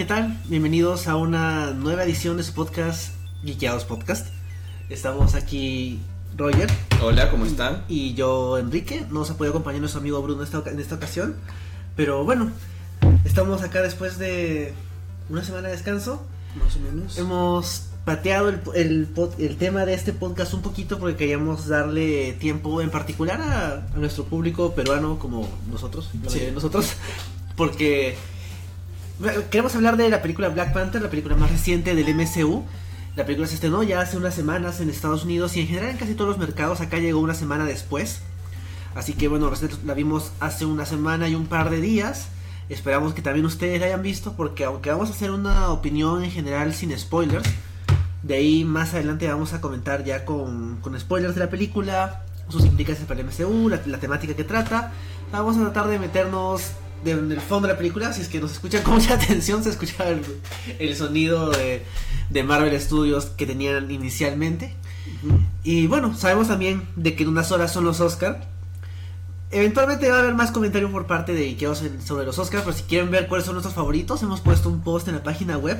¿qué tal? Bienvenidos a una nueva edición de su podcast, Geekeados Podcast. Estamos aquí Roger. Hola, ¿cómo están? Y yo, Enrique. No nos ha podido acompañar nuestro amigo Bruno esta, en esta ocasión. Pero bueno, estamos acá después de una semana de descanso. Más o menos. Hemos pateado el, el, el, tema de este podcast un poquito porque queríamos darle tiempo en particular a, a nuestro público peruano como nosotros, Sí. nosotros, porque queremos hablar de la película Black Panther, la película más reciente del MCU. La película se estrenó ya hace unas semanas en Estados Unidos y en general en casi todos los mercados. Acá llegó una semana después. Así que bueno, la vimos hace una semana y un par de días. Esperamos que también ustedes la hayan visto porque aunque vamos a hacer una opinión en general sin spoilers, de ahí más adelante vamos a comentar ya con, con spoilers de la película, sus implicaciones para el MCU, la temática que trata. Vamos a tratar de meternos de, en el fondo de la película. Si es que nos escuchan con mucha atención, se escucha el, el sonido de, de, Marvel Studios que tenían inicialmente. Uh -huh. Y bueno, sabemos también de que en unas horas son los Oscar. Eventualmente va a haber más comentarios por parte de Ikeos sobre los Oscars, pero si quieren ver cuáles son nuestros favoritos, hemos puesto un post en la página web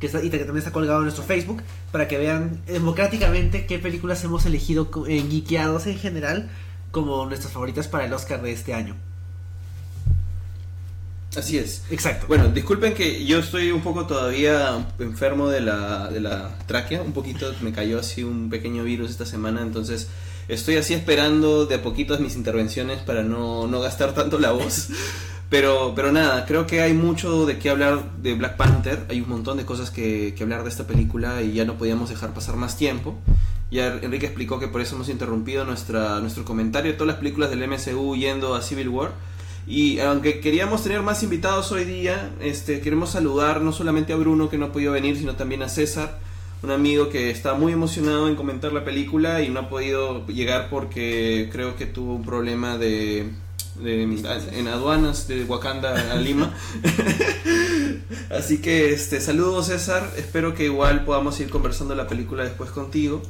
que, está, y que también está colgado en nuestro Facebook para que vean democráticamente qué películas hemos elegido en Geekeados en general como nuestras favoritas para el Oscar de este año. Así es. Exacto. Bueno, disculpen que yo estoy un poco todavía enfermo de la, de la tráquea, un poquito, me cayó así un pequeño virus esta semana, entonces estoy así esperando de a poquitos mis intervenciones para no, no gastar tanto la voz. Pero, pero nada, creo que hay mucho de qué hablar de Black Panther, hay un montón de cosas que, que hablar de esta película y ya no podíamos dejar pasar más tiempo. Ya Enrique explicó que por eso hemos interrumpido nuestra, nuestro comentario de todas las películas del MCU yendo a Civil War. Y aunque queríamos tener más invitados hoy día, este, queremos saludar no solamente a Bruno que no ha podido venir, sino también a César, un amigo que está muy emocionado en comentar la película y no ha podido llegar porque creo que tuvo un problema de, de en aduanas de Wakanda a Lima. Así que este, saludos César, espero que igual podamos ir conversando la película después contigo.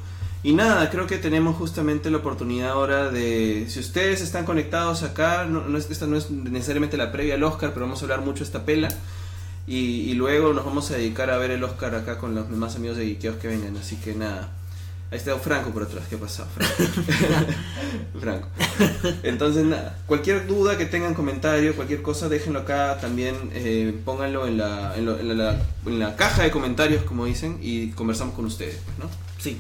Y nada, creo que tenemos justamente la oportunidad ahora de, si ustedes están conectados acá, no, no, esta no es necesariamente la previa al Oscar, pero vamos a hablar mucho de esta pela. Y, y, luego nos vamos a dedicar a ver el Oscar acá con los demás amigos de Geekeos que vengan. Así que nada, ahí está Franco por atrás, ¿qué ha pasado? Franco. Franco. Entonces nada, cualquier duda que tengan, comentario, cualquier cosa, déjenlo acá también, eh, pónganlo, en la, en, lo, en, la, en la caja de comentarios, como dicen, y conversamos con ustedes, ¿no? Sí.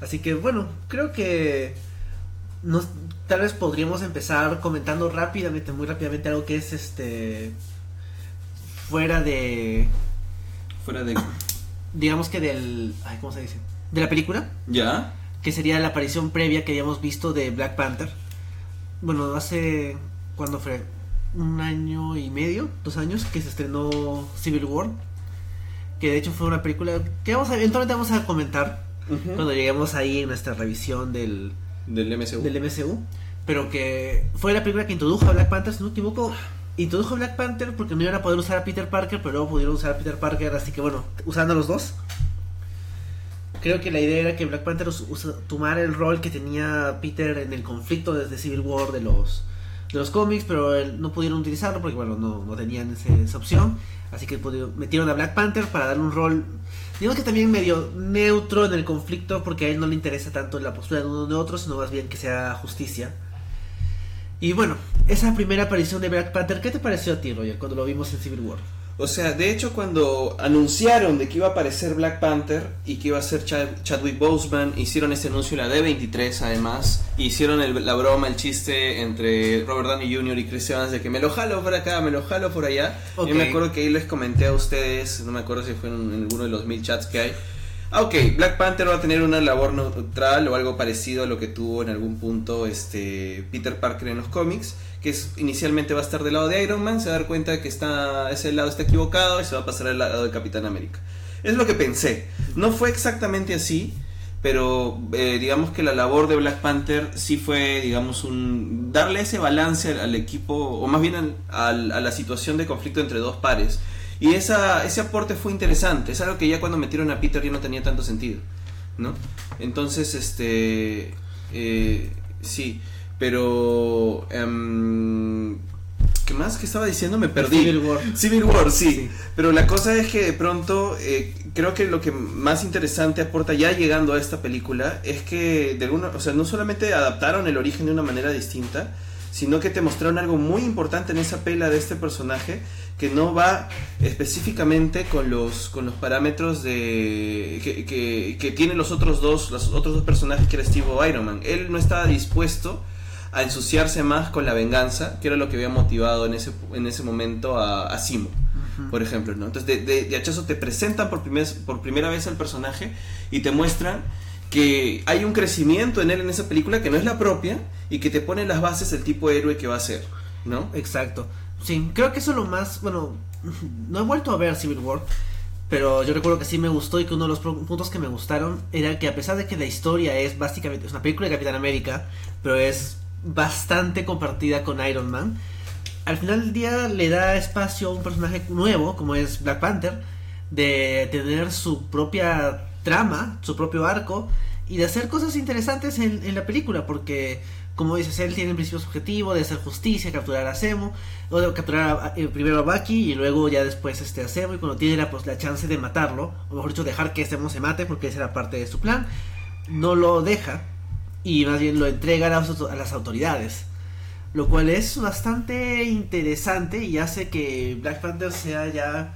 Así que bueno, creo que nos, tal vez podríamos empezar comentando rápidamente, muy rápidamente algo que es este fuera de fuera de digamos que del ay, ¿cómo se dice? de la película. Ya. Que sería la aparición previa que habíamos visto de Black Panther. Bueno, hace cuando fue un año y medio, dos años que se estrenó Civil War. Que de hecho fue una película que vamos a, eventualmente vamos a comentar Uh -huh. cuando lleguemos ahí en nuestra revisión del, del MCU. del MCU. Pero que fue la película que introdujo a Black Panther, si no me equivoco. Introdujo a Black Panther porque no iban a poder usar a Peter Parker, pero luego pudieron usar a Peter Parker, así que bueno, usando a los dos. Creo que la idea era que Black Panther usa, tomara el rol que tenía Peter en el conflicto desde Civil War de los, de los cómics, pero él, no pudieron utilizarlo porque bueno, no, no tenían ese, esa opción. Así que pudieron, metieron a Black Panther para darle un rol digamos que también medio neutro en el conflicto porque a él no le interesa tanto la postura de uno de otro, sino más bien que sea justicia. Y bueno, esa primera aparición de Black Panther, ¿qué te pareció a ti, Roger, cuando lo vimos en Civil War? O sea, de hecho cuando anunciaron de que iba a aparecer Black Panther y que iba a ser Chad Chadwick Boseman, hicieron ese anuncio en la D23 además, hicieron el, la broma, el chiste entre Robert Downey Jr. y Chris Evans de que me lo jalo por acá, me lo jalo por allá. Okay. Yo me acuerdo que ahí les comenté a ustedes, no me acuerdo si fue en, en alguno de los mil chats que hay. Ah, ok, Black Panther va a tener una labor neutral o algo parecido a lo que tuvo en algún punto este Peter Parker en los cómics que inicialmente va a estar del lado de Iron Man, se va a dar cuenta de que está, ese lado está equivocado y se va a pasar al lado de Capitán América. Es lo que pensé. No fue exactamente así, pero eh, digamos que la labor de Black Panther sí fue, digamos, un darle ese balance al, equipo, o más bien a la situación de conflicto entre dos pares. Y ese aporte fue interesante. Es algo que ya cuando metieron a Peter ya no tenía tanto sentido. ¿no? Entonces, este. Eh, sí. Pero. Um, ¿Qué más? que estaba diciendo? Me perdí. Civil War. Civil War, sí. Sí. Pero la cosa es que de pronto eh, creo que lo que más interesante aporta ya llegando a esta película es que de alguna, o sea, no solamente adaptaron el origen de una manera distinta, sino que te mostraron algo muy importante en esa pela de este personaje que no va específicamente con los con los parámetros de que, que, que tienen los otros dos los otros dos personajes que era Steve o Iron Man. Él no estaba dispuesto a ensuciarse más con la venganza, que era lo que había motivado en ese en ese momento a, a Simo por ejemplo, ¿no? Entonces, de, de, de hachazo te presentan por, primer, por primera vez al personaje y te muestran que hay un crecimiento en él en esa película que no es la propia y que te pone en las bases el tipo de héroe que va a ser, ¿no? Exacto. Sí, creo que eso es lo más, bueno, no he vuelto a ver Civil War, pero yo recuerdo que sí me gustó y que uno de los puntos que me gustaron era que a pesar de que la historia es básicamente, es una película de Capitán América, pero es bastante compartida con Iron Man, al final del día le da espacio a un personaje nuevo, como es Black Panther, de tener su propia trama, su propio arco, y de hacer cosas interesantes en, la película, porque, como dices, él tiene en principio su objetivo de hacer justicia, capturar a Zemo, o de capturar a- eh, primero a Bucky y luego ya después este, a Zemo, y cuando tiene la, pues, la chance de matarlo, o mejor dicho, dejar que Zemo se mate, porque esa era parte de su plan, no lo deja, y más bien lo entrega a las, auto- a las autoridades. Lo cual es bastante interesante y hace que Black Panther sea ya.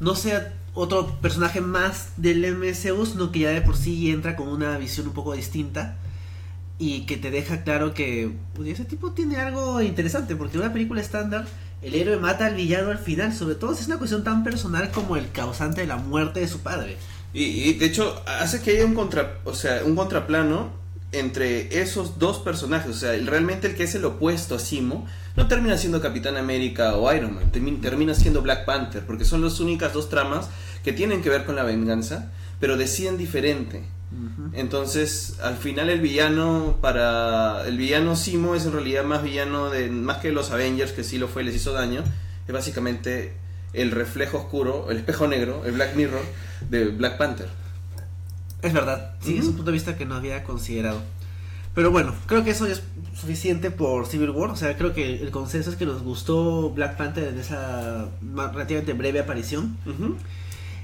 No sea otro personaje más del MCU, sino que ya de por sí entra con una visión un poco distinta. Y que te deja claro que pues, ese tipo tiene algo interesante, porque en una película estándar el héroe mata al villano al final, sobre todo si es una cuestión tan personal como el causante de la muerte de su padre. Y, y, de hecho hace que haya un contra, o sea, un contraplano entre esos dos personajes, o sea, el- realmente el que es el opuesto a Simo no termina siendo Capitán América o Iron Man, termi- termina siendo Black Panther, porque son las únicas dos tramas que tienen que ver con la venganza, pero deciden diferente. Entonces, al final el villano para el villano Simo es en realidad más villano de más que los Avengers que sí lo fue, les hizo daño, es básicamente el reflejo oscuro, el espejo negro, el Black Mirror de Black Panther. Es verdad, sí, es un punto de vista que no había considerado. Pero bueno, creo que eso ya es suficiente por Civil War. O sea, creo que el consenso es que nos gustó Black Panther en esa relativamente breve aparición.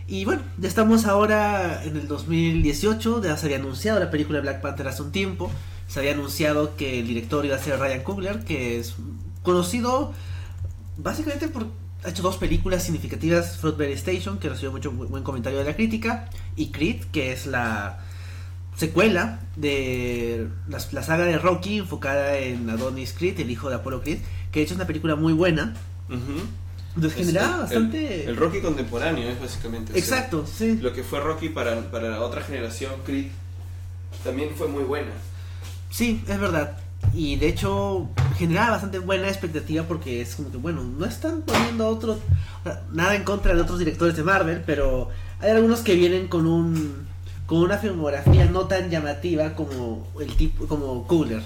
Y bueno, ya estamos ahora en el 2018. Ya se había anunciado la película de Black Panther hace un tiempo. Se había anunciado que el director iba a ser Ryan Coogler, que es conocido básicamente por. Ha hecho dos películas significativas: Fruitberry Station, que recibió mucho bu- buen comentario de la crítica, y Creed, que es la secuela de la, la saga de Rocky enfocada en Adonis Creed, el hijo de Apollo Creed, que de hecho es una película muy buena. Ujú. Entonces Es generaba el- bastante. El, el Rocky contemporáneo es básicamente. o sea, Exacto, sí. lo que fue Rocky para, para otra generación, Creed, también fue muy buena. Sí, es verdad. Y de hecho generaba bastante buena expectativa porque es como que, bueno, no están poniendo otros... Nada en contra de otros directores de Marvel, pero hay algunos que vienen con un con una filmografía no tan llamativa como el tipo como Cooler.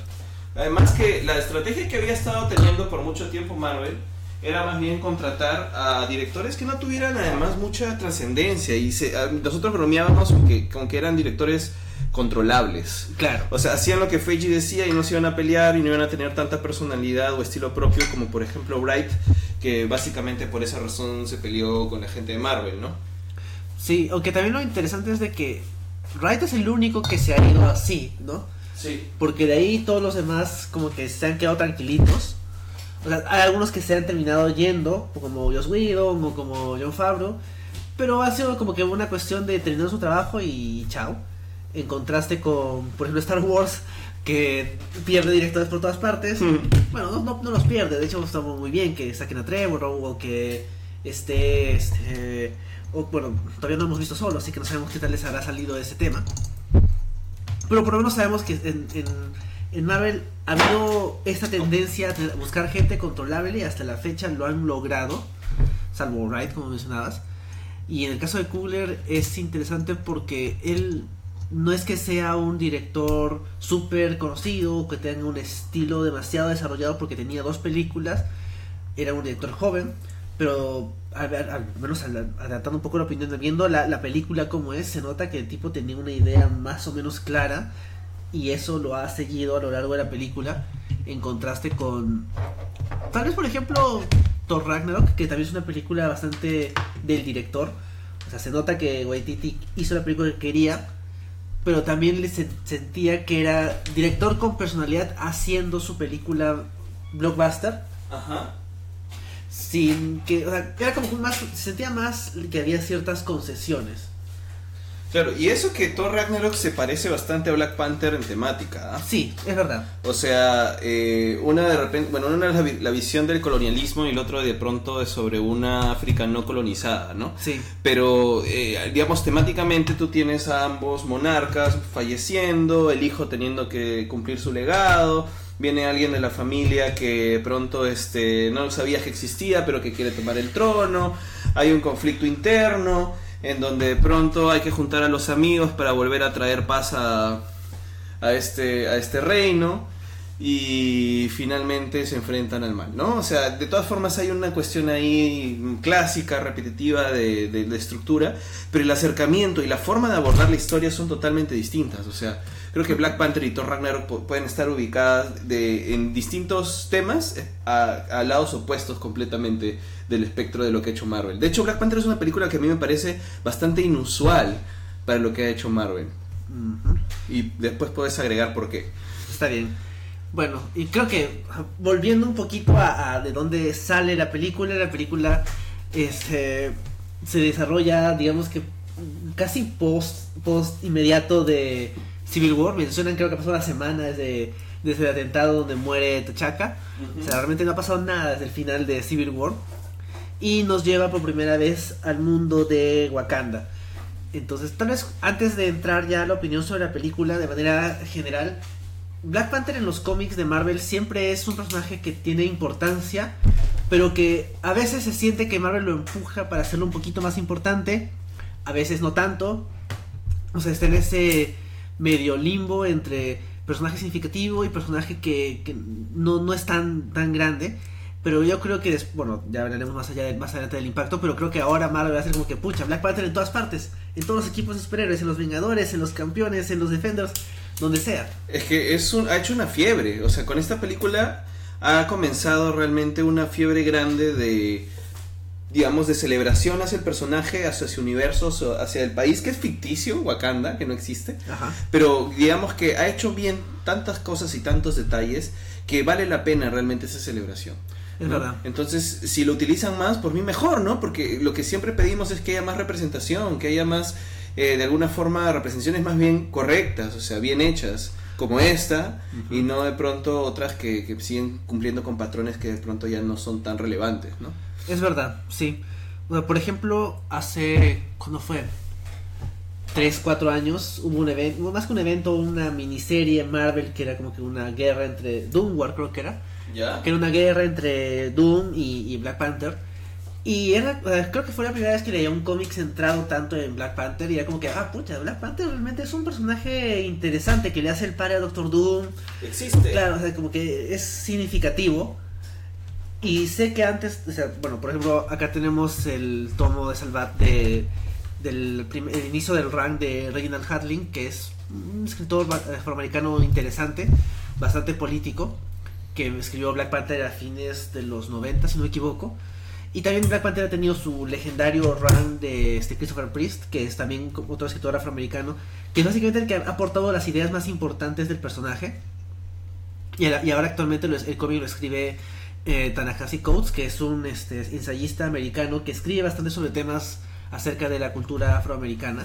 Además que la estrategia que había estado teniendo por mucho tiempo Marvel era más bien contratar a directores que no tuvieran además mucha trascendencia y se- nosotros bromeábamos que, con que eran directores controlables. Claro. O sea, hacían lo que Feige decía y no se iban a pelear y no iban a tener tanta personalidad o estilo propio como por ejemplo Bright, que básicamente por esa razón se peleó con la gente de Marvel, ¿no? Sí, aunque también lo interesante es de que Wright es el único que se ha ido así, ¿no? Sí. Porque de ahí todos los demás como que se han quedado tranquilitos. O sea, hay algunos que se han terminado yendo, como Joss Whedon o como John Favreau. Pero ha sido como que una cuestión de terminar su trabajo y chao. En contraste con, por ejemplo, Star Wars, que pierde directores por todas partes. Mm. Bueno, no, no, no los pierde, de hecho estamos muy bien que saquen a Trevor o que esté, este, o, bueno, todavía no hemos visto solo, así que no sabemos qué tal les habrá salido ese tema. Pero por lo menos sabemos que en, en, en Marvel ha habido esta tendencia a buscar gente controlable y hasta la fecha lo han logrado, salvo Wright, como mencionabas. Y en el caso de Coogler es interesante porque él no es que sea un director súper conocido, que tenga un estilo demasiado desarrollado porque tenía dos películas, era un director joven, pero al, al- menos adaptando un poco la opinión, viendo la, la película como es, se nota que el tipo tenía una idea más o menos clara y eso lo ha seguido a lo largo de la película en contraste con tal vez por ejemplo Thor Ragnarok, que también es una película bastante del director. O sea, se nota que Waititi hizo la película que quería, pero también le se- sentía que era director con personalidad haciendo su película blockbuster. Ajá. Sin que, o sea, era como más, se sentía más que había ciertas concesiones. Claro, y eso que Thor Ragnarok se parece bastante a Black Panther en temática. ¿ah? Sí, es verdad. O sea, eh, una de repente, bueno, una es la, la visión del colonialismo y el otro de pronto es sobre una África no colonizada, ¿no? Sí. Pero, eh, digamos, temáticamente tú tienes a ambos monarcas falleciendo, el hijo teniendo que cumplir su legado, viene alguien de la familia que pronto este, no sabías que existía, pero que quiere tomar el trono, hay un conflicto interno, en donde de pronto hay que juntar a los amigos para volver a traer paz a, este, a este reino y finalmente se enfrentan al mal, ¿no? O sea, de todas formas hay una cuestión ahí clásica, repetitiva de, de- de estructura, pero el acercamiento y la forma de abordar la historia son totalmente distintas, o sea, creo que Black Panther y Thor Ragnarok pu- pueden estar ubicadas de, en distintos temas eh, a, a lados opuestos completamente del espectro de lo que ha hecho Marvel. De hecho, Black Panther es una película que a mí me parece bastante inusual para lo que ha hecho Marvel. Y después puedes agregar por qué. Está bien. Bueno, y creo que ajá, volviendo un poquito a, a de dónde sale la película, la película este, se desarrolla, digamos que casi post, post inmediato de Civil War. Mencionan, creo que pasó una semana desde, desde el atentado donde muere T'Chaka. O sea, realmente no ha pasado nada desde el final de Civil War. Y nos lleva por primera vez al mundo de Wakanda. Entonces, tal vez antes de entrar ya a la opinión sobre la película de manera general, Black Panther en los cómics de Marvel siempre es un personaje que tiene importancia, pero que a veces se siente que Marvel lo empuja para hacerlo un poquito más importante, a veces no tanto. O sea, está en ese medio limbo entre personaje significativo y personaje que, que no, no es tan, tan grande. Pero yo creo que, des- bueno, ya hablaremos más allá del- más adelante del impacto, pero creo que ahora Marvel va a ser como que, pucha, Black Panther en todas partes, en todos los equipos de superhéroes, en los Vengadores, en los campeones, en los Defenders, donde sea. Es que es un, ha hecho una fiebre, o sea, con esta película ha comenzado realmente una fiebre grande de, digamos, de celebración hacia el personaje, hacia su universo, so- hacia el país que es ficticio, Wakanda, que no existe, Ajá. pero digamos que ha hecho bien tantas cosas y tantos detalles que vale la pena realmente esa celebración. Es ¿no? verdad. Entonces, si lo utilizan más, por mí mejor, ¿no? Porque lo que siempre pedimos es que haya más representación, que haya más, eh, de alguna forma, representaciones más bien correctas, o sea, bien hechas, como esta, y no de pronto otras que, que siguen cumpliendo con patrones que de pronto ya no son tan relevantes, ¿no? Es verdad, sí. Por ejemplo, hace. ¿Cuándo fue? 3, 4 años hubo un evento, más que un evento, una miniserie en Marvel que era como que una guerra entre. Doom War, creo que era. ¿Ya? Que era una guerra entre Doom y, y Black Panther. Y era, creo que fue la primera vez que leía un cómic centrado tanto en Black Panther. Y era como que, ah, pucha, Black Panther realmente es un personaje interesante que le hace el padre a Doctor Doom. Existe. Claro, o sea, como que es significativo. Y sé que antes, o sea, bueno, por ejemplo, acá tenemos el tomo de Salvat de, del el inicio del rank de Reginald Hadling, que es un escritor afroamericano interesante, bastante político, que escribió Black Panther a fines de los 90, si no me equivoco. Y también Black Panther ha tenido su legendario run de este Christopher Priest, que es también otro escritor afroamericano, que es básicamente el que ha aportado las ideas más importantes del personaje. Y, ahora- actualmente el cómic lo escribe eh, Tanahasi Coates, que es un este, ensayista americano que escribe bastante sobre temas acerca de la cultura afroamericana.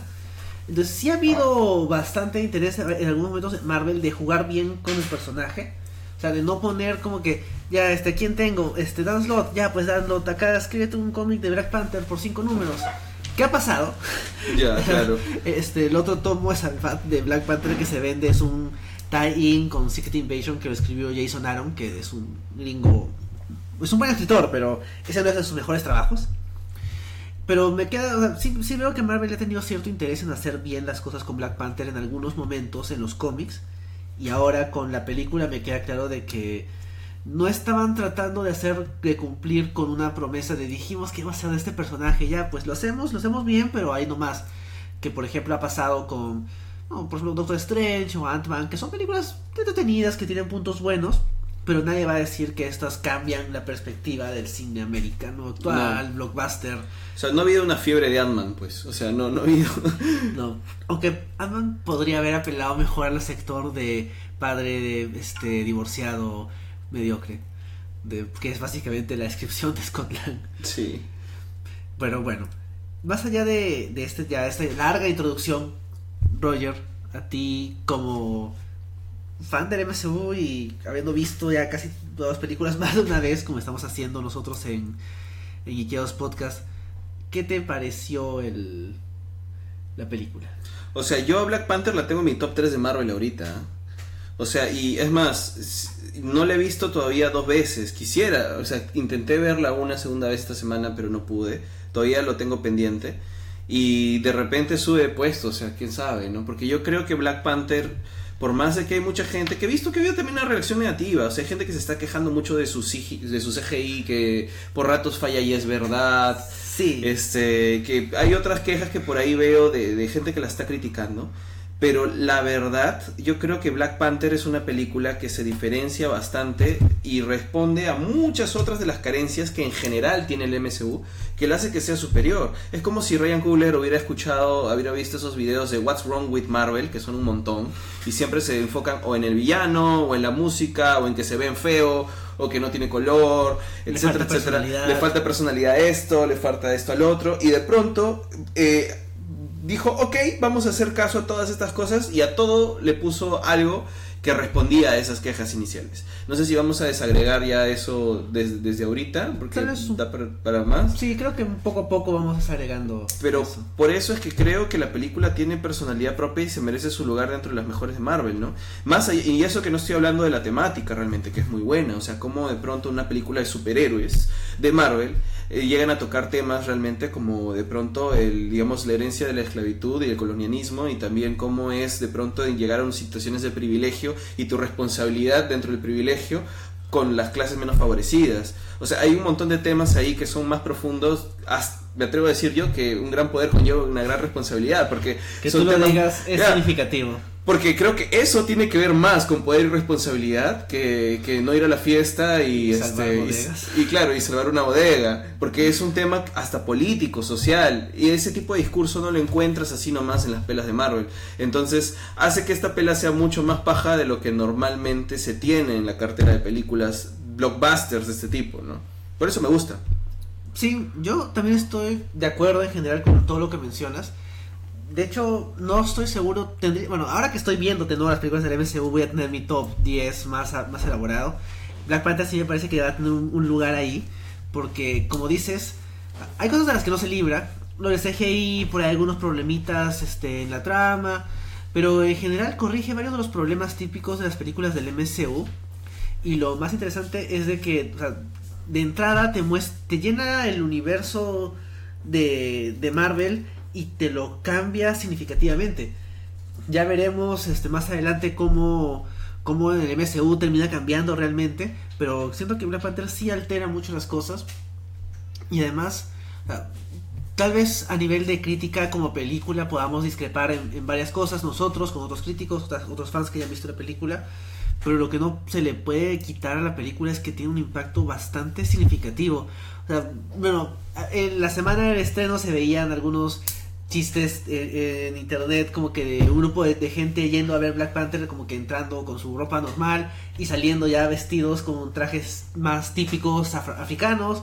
Entonces sí ha habido bastante interés en algunos momentos en Marvel de jugar bien con el personaje. Sea, de no poner como que, ya, este, ¿quién tengo? Este, Dan Slott, ya, pues Dan Slott, acá escríbete un cómic de Black Panther por cinco números. ¿Qué ha pasado? Ya, claro. Este, el otro tomo es de Black Panther que se vende, es un tie-in con Secret Invasion que lo escribió Jason Aaron, que es un gringo, es un buen escritor, pero ese no es de sus mejores trabajos. Pero me queda, o sea, sí, sí veo que Marvel ha tenido cierto interés en hacer bien las cosas con Black Panther en algunos momentos en los cómics. Y ahora con la película me queda claro de que no estaban tratando de hacer, de cumplir con una promesa de dijimos que iba a ser de este personaje, ya pues lo hacemos, lo hacemos bien, pero ahí nomás. Que por ejemplo ha pasado con, por ejemplo, Doctor Strange o Ant-Man, que son películas entretenidas, que tienen puntos buenos, pero nadie va a decir que estas cambian la perspectiva del cine americano actual, No. blockbuster. O sea, no ha habido una fiebre de Ant-Man, pues. O sea, no, no ha habido. No, aunque Ant-Man podría haber apelado mejor al sector de padre de este divorciado mediocre, de, que es básicamente la descripción de Scott Lang. sí. Pero bueno, más allá de, de este ya esta larga introducción, Roger, a ti como fan del MCU y habiendo visto ya casi todas las películas más de una vez, como estamos haciendo nosotros en, en Ikeos Podcast, ¿qué te pareció el, la película? O sea, yo a Black Panther la tengo en mi top 3 de Marvel ahorita. O sea, y es más, no la he visto todavía dos veces. Quisiera, o sea, intenté verla una segunda vez esta semana, pero no pude. Todavía lo tengo pendiente. Y de repente sube de puesto, o sea, quién sabe, ¿no? Porque yo creo que Black Panther, por más de que hay mucha gente, que he visto que había también una reacción negativa, o sea, hay gente que se está quejando mucho de su, de su CGI, que por ratos falla y es verdad. Sí, Este, que hay otras quejas que por ahí veo de, de gente que la está criticando. Pero la verdad, yo creo que Black Panther es una película que se diferencia bastante y responde a muchas otras de las carencias que en general tiene el MCU, que le hace que sea superior. Es como si Ryan Coogler hubiera escuchado, hubiera visto esos videos de What's Wrong with Marvel, que son un montón, y siempre se enfocan o en el villano, o en la música, o en que se ven feo, o que no tiene color, etcétera, etcétera. Le falta personalidad a esto, le falta esto al otro, y de pronto eh, dijo, ok, vamos a hacer caso a todas estas cosas, y a todo le puso algo que respondía a esas quejas iniciales. No sé si vamos a desagregar ya eso des- desde ahorita, porque un- da para, para más. sí, creo que poco a poco vamos agregando Pero eso. por eso es que creo que la película tiene personalidad propia y se merece su lugar dentro de las mejores de Marvel, ¿no? Más allá- y eso que no estoy hablando de la temática realmente, que es muy buena, o sea, como de pronto una película de superhéroes de Marvel eh, llegan a tocar temas realmente como de pronto el digamos la herencia de la esclavitud y el colonialismo y también cómo es de pronto llegar a situaciones de privilegio y tu responsabilidad dentro del privilegio con las clases menos favorecidas. O sea, hay un montón de temas ahí que son más profundos. hasta- me atrevo a decir yo que un gran poder conlleva una gran responsabilidad, porque Que tú lo temas- digas es Ya, significativo. Porque creo que eso tiene que ver más con poder y responsabilidad que, que no ir a la fiesta y, este, y, claro, y salvar una bodega, porque es un tema hasta político, social, y ese tipo de discurso no lo encuentras así nomás en las pelas de Marvel. Entonces, hace que esta pela sea mucho más paja de lo que normalmente se tiene en la cartera de películas blockbusters de este tipo, ¿no? Por eso me gusta. Sí, yo también estoy de acuerdo en general con todo lo que mencionas. De hecho, no estoy seguro. Tendría, bueno, ahora que estoy viendo de nuevo las películas del MCU, voy a tener mi top 10 más, más elaborado. Black Panther sí me parece que va a tener un, lugar ahí. Porque, como dices, hay cosas de las que no se libra. Lo de CGI, por algunos problemitas este, en la trama. Pero en general corrige varios de los problemas típicos de las películas del MCU. Y lo más interesante es de que, o sea, de entrada te te llena el universo de, de Marvel y te lo cambia significativamente. Ya veremos este más adelante cómo, cómo el MCU termina cambiando realmente, pero siento que Black Panther sí altera mucho las cosas y además tal vez a nivel de crítica como película podamos discrepar en, en varias cosas nosotros con otros críticos, otros fans que ya han visto la película, pero lo que no se le puede quitar a la película es que tiene un impacto bastante significativo. Bueno, en la semana del estreno se veían algunos chistes eh, en internet como que de un grupo de, gente yendo a ver Black Panther como que entrando con su ropa normal y saliendo ya vestidos con trajes más típicos africanos.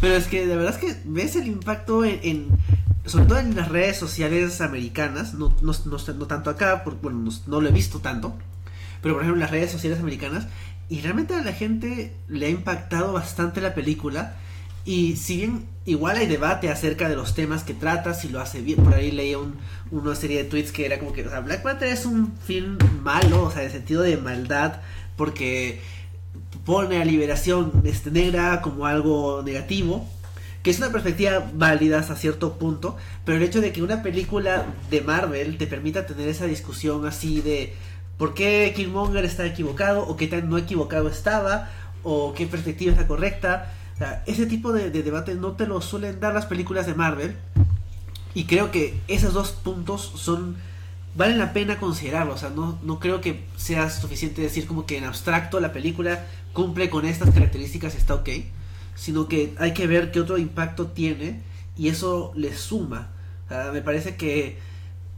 Pero es que de verdad es que ves el impacto en, en- sobre todo en las redes sociales americanas, no, no, no, tanto acá, porque bueno, no, no lo he visto tanto, pero por ejemplo en las redes sociales americanas, y realmente a la gente le ha impactado bastante la película, y si bien igual hay debate acerca de los temas que trata, si lo hace bien, por ahí leía un- una serie de tweets que era como que, o sea, Black Panther es un film malo, o sea, en sentido de maldad, porque pone a liberación este, negra como algo negativo, que es una perspectiva válida hasta cierto punto, pero el hecho de que una película de Marvel te permita tener esa discusión así de por qué Killmonger está equivocado o qué tan no equivocado estaba o qué perspectiva es la correcta, ese tipo de, de debate no te lo suelen dar las películas de Marvel y creo que esos dos puntos son vale la pena considerarlo. O sea, no, no creo que sea suficiente decir como que en abstracto la película cumple con estas características y está ok. Sino que hay que ver qué otro impacto tiene y eso le suma. O sea, me parece que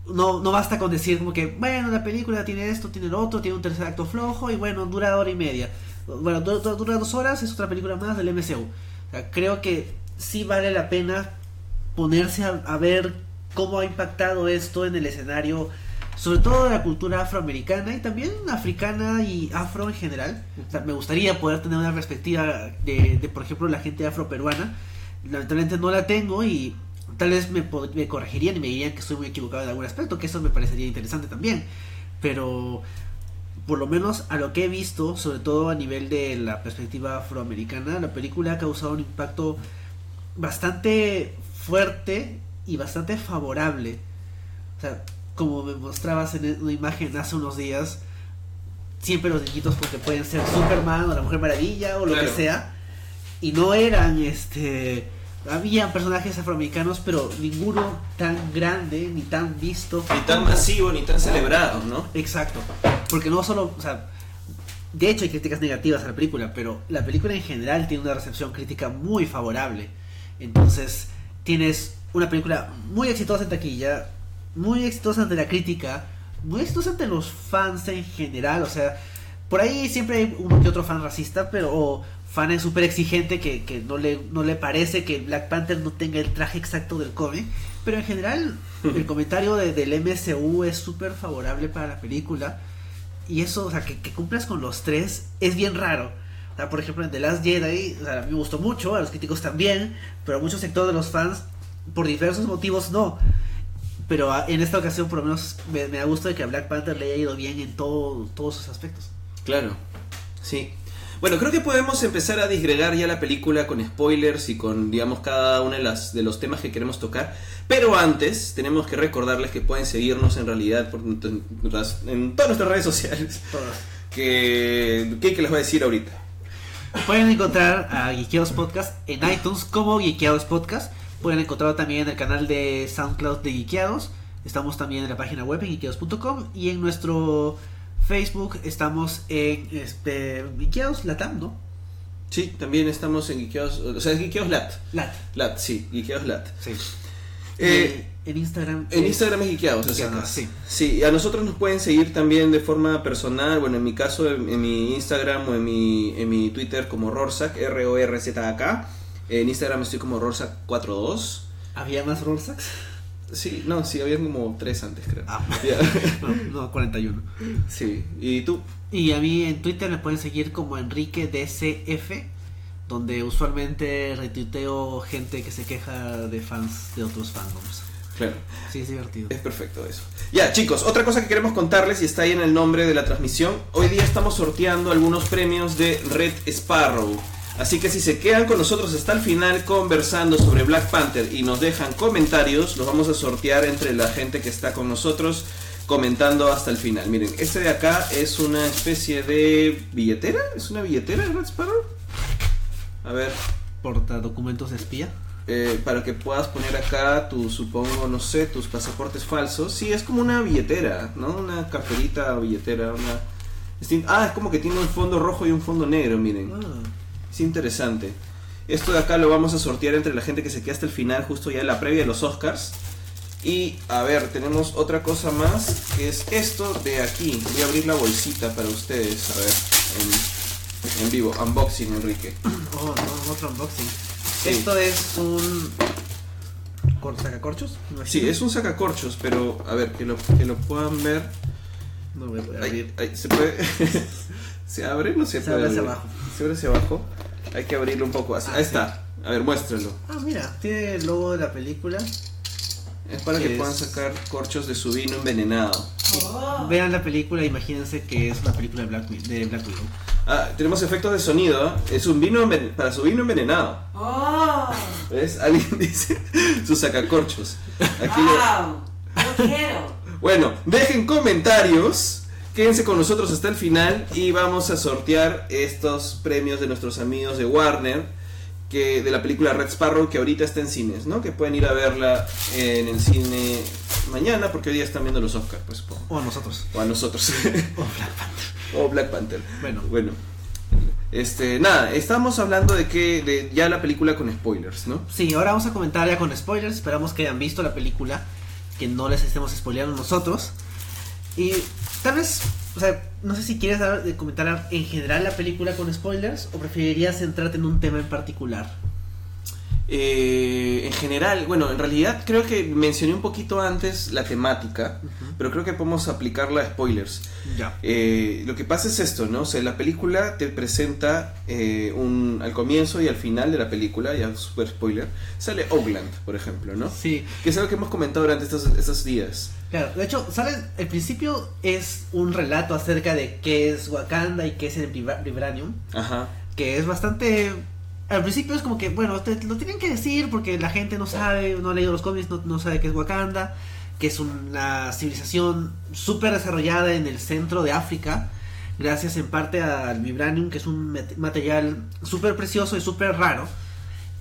no, no basta con decir como que, bueno, la película tiene esto, tiene lo otro, tiene un tercer acto flojo y bueno, dura hora y media. Bueno, du- du- dura dos horas, es otra película más del MCU. O sea, creo que sí vale la pena ponerse a, ver cómo ha impactado esto en el escenario, sobre todo de la cultura afroamericana y también africana y afro en general. O sea, me gustaría poder tener una perspectiva de, por ejemplo, la gente afroperuana. Lamentablemente no la tengo y tal vez me, me corregirían y me dirían que estoy muy equivocado en algún aspecto, que eso me parecería interesante también. Pero por lo menos a lo que he visto, sobre todo a nivel de la perspectiva afroamericana, la película ha causado un impacto bastante fuerte y bastante favorable. O sea, como me mostrabas en una imagen hace unos días, siempre los niñitos porque pueden ser Superman o la Mujer Maravilla o lo Claro. que sea, y no eran este habían personajes afroamericanos, pero ninguno tan grande ni tan visto. Ni tan masivo, ni tan celebrado, ¿no? Exacto. Porque no solo, o sea, de hecho hay críticas negativas a la película, pero la película en general tiene una recepción crítica muy favorable. Entonces, tienes una película muy exitosa en taquilla, muy exitosa ante la crítica, muy exitosa ante los fans en general, o sea, por ahí siempre hay uno que otro fan racista, pero o fan súper exigente que, que no, le, no le parece que Black Panther no tenga el traje exacto del cómic, pero en general el comentario de- del MCU es súper favorable para la película. Y eso, o sea, que, que cumplas con los tres es bien raro. O sea, por ejemplo, en The Last Jedi, o sea, a mí me gustó mucho, a los críticos también, pero a muchos sectores de los fans, por diversos motivos, no. Pero a- en esta ocasión, por lo menos, me, me da gusto de que a Black Panther le haya ido bien en todo, todos sus aspectos. Claro, sí. Bueno, creo que podemos empezar a disgregar ya la película con spoilers y con, digamos, cada uno de, las, de los temas que queremos tocar. Pero antes, tenemos que recordarles que pueden seguirnos en realidad por, en, todas- en todas nuestras redes sociales. Que, ¿Qué que les voy a decir ahorita? Pueden encontrar a Geekeados Podcast en iTunes como Geekeados Podcast. Pueden encontrarlo también en el canal de SoundCloud de Geekeados. Estamos también en la página web en geekeados.com y en nuestro Facebook estamos en este, Geekeados Latam, ¿no? Sí, también estamos en Geekeados, o sea, Geekeados Lat. Lat. Lat, sí, Geekeados Lat. Sí. Eh, Y en Instagram. En es- Instagram es Geekeados, secas. sí. Sí, a nosotros nos pueden seguir también de forma personal, bueno, en mi caso, en, en mi Instagram o en mi, en mi Twitter como Rorzac, R-O-R-Z-A-K. En Instagram estoy como Rorzac42. ¿Había más Rorsax? Sí, no, sí, había como tres antes, creo. Ah, Ya. no, no, 41. Sí, ¿y tú? Y a mí en Twitter me pueden seguir como Enrique DCF, donde usualmente retuiteo gente que se queja de fans de otros fandoms. Claro. Sí, es divertido. Es perfecto eso. Ya, chicos, otra cosa que queremos contarles y está ahí en el nombre de la transmisión. Hoy día estamos sorteando algunos premios de Red Sparrow. Así que si se quedan con nosotros hasta el final conversando sobre Black Panther y nos dejan comentarios, los vamos a sortear entre la gente que está con nosotros comentando hasta el final. Miren, este de acá es una especie de billetera. ¿Es una billetera de Red Sparrow? A ver, Porta documentos de espía. eh, para que puedas poner acá tu, supongo, no sé, tus pasaportes falsos. Sí, es como una billetera, ¿no? Una carterita o billetera, una... Ah, es como que tiene un fondo rojo y un fondo negro, miren. Ah, Es interesante. Esto de acá lo vamos a sortear entre la gente que se queda hasta el final, justo ya en la previa de los Oscars. Y a ver, tenemos otra cosa más, que es esto de aquí. Voy a abrir la bolsita para ustedes, a ver, en, en vivo. Unboxing, Enrique. oh, no, otro unboxing. Sí. Esto es un. cor- ¿Sacacorchos? Sí, es un sacacorchos, pero a ver, que lo, que lo puedan ver. No voy a poder abrir. ahí, ¿Se puede? ¿Se abre? No se, Se puede abre hacia abrir. Abajo. Se abajo. Hay que abrirlo un poco así. Ah, ahí sí. está. A ver, muéstralo. Ah, mira, tiene el logo de la película. Es para ¿Qué que es? puedan sacar corchos de su vino envenenado. Vean la película, imagínense que es una película de Black, de Black Widow. Ah, tenemos efectos de sonido. ¿eh? Es un vino para su vino envenenado. ¡Oh! ¿Ves? Alguien dice sus sacacorchos. Aquí lo- ¡Wow! ¡Yo quiero! Bueno, dejen comentarios. Quédense con nosotros hasta el final y vamos a sortear estos premios de nuestros amigos de Warner. Que, de la película Red Sparrow que ahorita está en cines, ¿no? Que pueden ir a verla en el cine mañana porque hoy día están viendo los Oscars, pues. O a nosotros. O a nosotros. O Black Panther. o Black Panther. Bueno. Bueno. Este, nada, estábamos hablando de que de ya la película con spoilers, ¿no? Sí, ahora vamos a comentar ya con spoilers. Esperamos que hayan visto la película, que no les estemos spoileando nosotros. Y tal vez, o sea, no sé si quieres comentar en general la película con spoilers o preferirías centrarte en un tema en particular. Eh, en general, bueno, en realidad creo que mencioné un poquito antes la temática, pero creo que podemos aplicarla a spoilers. Ya. Eh, lo que pasa es esto, ¿no? O sea, la película te presenta eh, un, al comienzo y al final de la película, ya super spoiler, sale Oakland, por ejemplo, ¿no? Sí, Que es algo que hemos comentado durante estos, estos días. claro. De hecho, ¿sabes? El principio es un relato acerca de qué es Wakanda y qué es el Vibra- Vibranium. Ajá. que es bastante... Al principio es como que, bueno, te lo tienen que decir porque la gente no sabe, no ha leído los cómics, no, no sabe qué es Wakanda, que es una civilización súper desarrollada en el centro de África, gracias en parte al Vibranium, que es un material súper precioso y súper raro.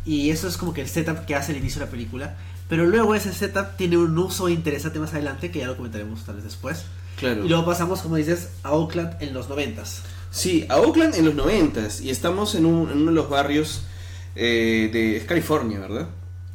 Y eso es como que el setup que hace el inicio de la película. Pero luego ese setup tiene un uso interesante más adelante, que ya lo comentaremos tal vez después. Claro. Y luego pasamos, como dices, a Oakland en los noventas. Sí, a Oakland en los noventas y estamos en, un- en uno de los barrios eh, de es California, ¿verdad?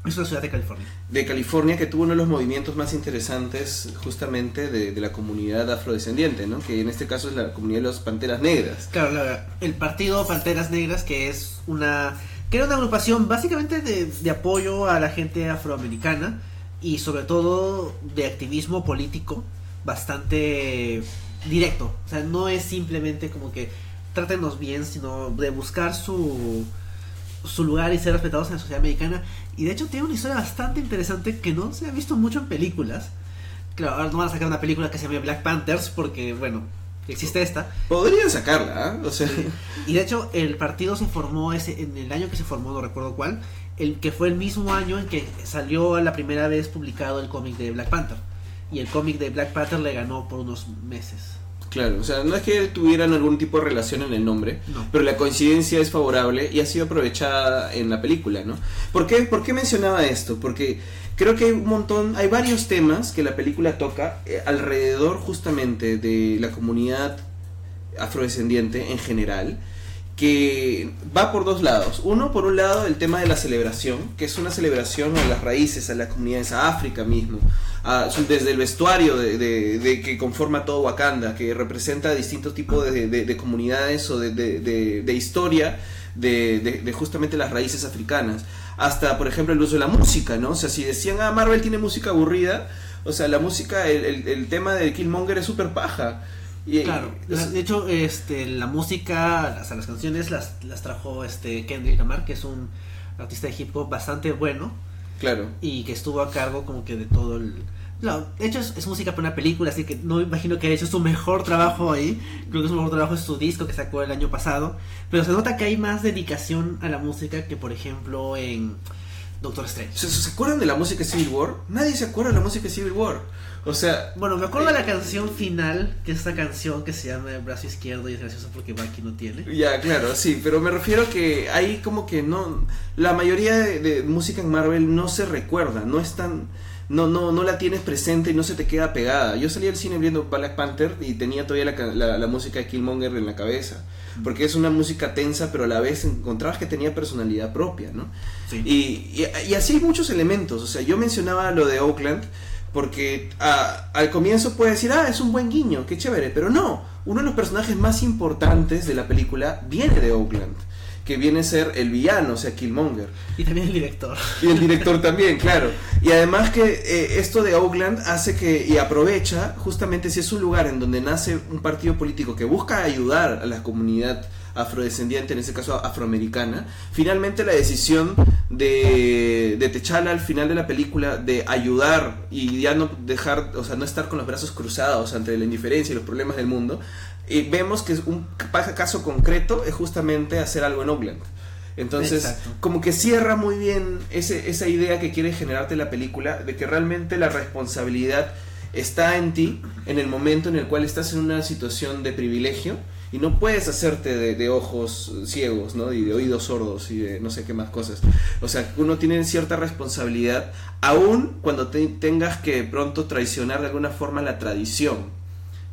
Es una ciudad de California. De California que tuvo uno de los movimientos más interesantes justamente de, de la comunidad afrodescendiente, ¿no? Que en este caso es la comunidad de las Panteras Negras. Claro, la- el partido Panteras Negras, que es una. que era una agrupación básicamente de, de apoyo a la gente afroamericana y sobre todo de activismo político bastante directo. O sea, no es simplemente como que trátenos bien, sino de buscar su, su lugar y ser respetados en la sociedad americana. Y de hecho tiene una historia bastante interesante que no se ha visto mucho en películas. Claro, ahora no van a sacar una película que se llame Black Panthers porque, bueno, existe esta. Podrían sacarla, ¿ah? O sea, Y de hecho, el partido se formó ese, en el año que se formó, no recuerdo cuál, el que fue el mismo año en que salió la primera vez publicado el cómic de Black Panther. Y el cómic de Black Panther le ganó por unos meses. Claro, o sea, no es que tuvieran algún tipo de relación en el nombre, No. pero la coincidencia es favorable y ha sido aprovechada en la película, ¿no? ¿Por qué, por qué mencionaba esto? Porque creo que hay un montón, hay varios temas que la película toca eh, alrededor justamente de la comunidad afrodescendiente en general que va por dos lados. Uno, por un lado, el tema de la celebración, que es una celebración a las raíces, a las comunidades, a África mismo, desde el vestuario de, que conforma todo Wakanda, que representa distintos tipos de, de- de comunidades o de, historia de, justamente las raíces africanas, hasta, por ejemplo, el uso de la música, ¿no? O sea, si decían, ah, Marvel tiene música aburrida, o sea, la música, el, el- el tema de Killmonger es súper paja. Y, Claro, de hecho, este, la música, las, las canciones las, las trajo este Kendrick Lamar, que es un artista de hip hop bastante bueno claro. y que estuvo a cargo como que de todo el... No, de hecho es, es música para una película, así que no me imagino que haya hecho su mejor trabajo ahí. Creo que su mejor trabajo es su disco que sacó el año pasado. Pero se nota que hay más dedicación a la música que por ejemplo en Doctor Strange. ¿Se, se acuerdan de la música Civil War? Nadie se acuerda de la música Civil War. O sea, Bueno, me acuerdo de la canción final, que es esta canción que se llama El brazo izquierdo y es gracioso porque Bucky no tiene. ya, claro, sí, pero me refiero que hay como que no. La mayoría de, de música en Marvel no se recuerda, no es tan. No, no, no la tienes presente y no se te queda pegada. Yo salí del cine viendo Black Panther y tenía todavía la, la- la música de Killmonger en la cabeza. Porque es una música tensa, pero a la vez encontrabas que tenía personalidad propia, ¿no? Sí. Y, y- y así hay muchos elementos. O sea, yo mencionaba lo de Oakland porque ah, al comienzo puede decir, ah, es un buen guiño, qué chévere. Pero no, uno de los personajes más importantes de la película viene de Oakland, que viene a ser el villano, o sea, Killmonger. Y también el director. Y el director también, claro. Y además que eh, esto de Oakland hace que, y aprovecha, justamente si es un lugar en donde nace un partido político que busca ayudar a la comunidad afrodescendiente, en este caso afroamericana, finalmente la decisión de, de T'Challa al final de la película de ayudar y ya no dejar, o sea, no estar con los brazos cruzados ante la indiferencia y los problemas del mundo, y vemos que es un ca- caso concreto es justamente hacer algo en Oakland. Entonces, Exacto. como que cierra muy bien ese, esa idea que quiere generarte la película de que realmente la responsabilidad está en ti en el momento en el cual estás en una situación de privilegio Y no puedes hacerte de, de ojos ciegos, ¿no? Y de oídos sordos y de no sé qué más cosas. O sea, uno tiene cierta responsabilidad, aun cuando te- tengas que pronto traicionar de alguna forma la tradición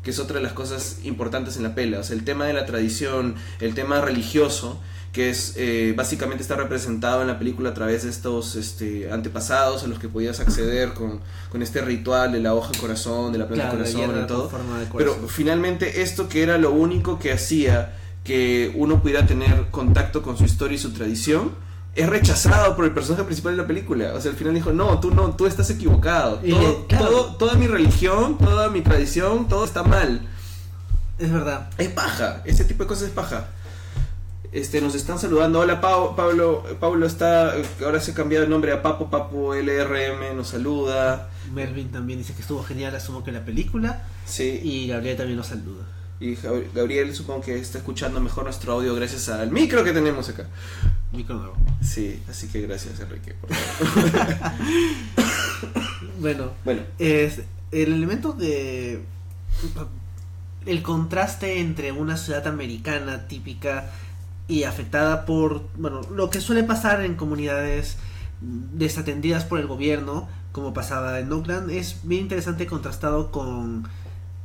que es otra de las cosas importantes en la pela. O sea, el tema de la tradición, el tema religioso, que es eh, básicamente está representado en la película a través de estos este, antepasados a los que podías acceder con, con este ritual de la hoja corazón, de la planta Claro, corazón y todo. Pero finalmente esto que era lo único que hacía que uno pudiera tener contacto con su historia y su tradición, es rechazado por el personaje principal de la película. O sea, al final dijo, no, tú no, tú estás equivocado. Y, Todo- claro. todo- toda mi religión, toda mi tradición, todo está mal. Es verdad. Es paja, ese tipo de cosas es paja. Este, nos están saludando. Hola Pau- Pablo, Pablo está, ahora se ha cambiado el nombre a Papo, Papo LRM, nos saluda. Melvin también dice que estuvo genial, asumo que la película. Sí, Y Gabriel también nos saluda. y Gab- Gabriel supongo que está escuchando mejor nuestro audio gracias al micro que tenemos acá. Micro nuevo. Sí, así que gracias Enrique. por favor. Bueno, bueno, es el elemento de el contraste entre una ciudad americana típica y afectada por bueno lo que suele pasar en comunidades desatendidas por el gobierno como pasaba en Oakland es bien interesante contrastado con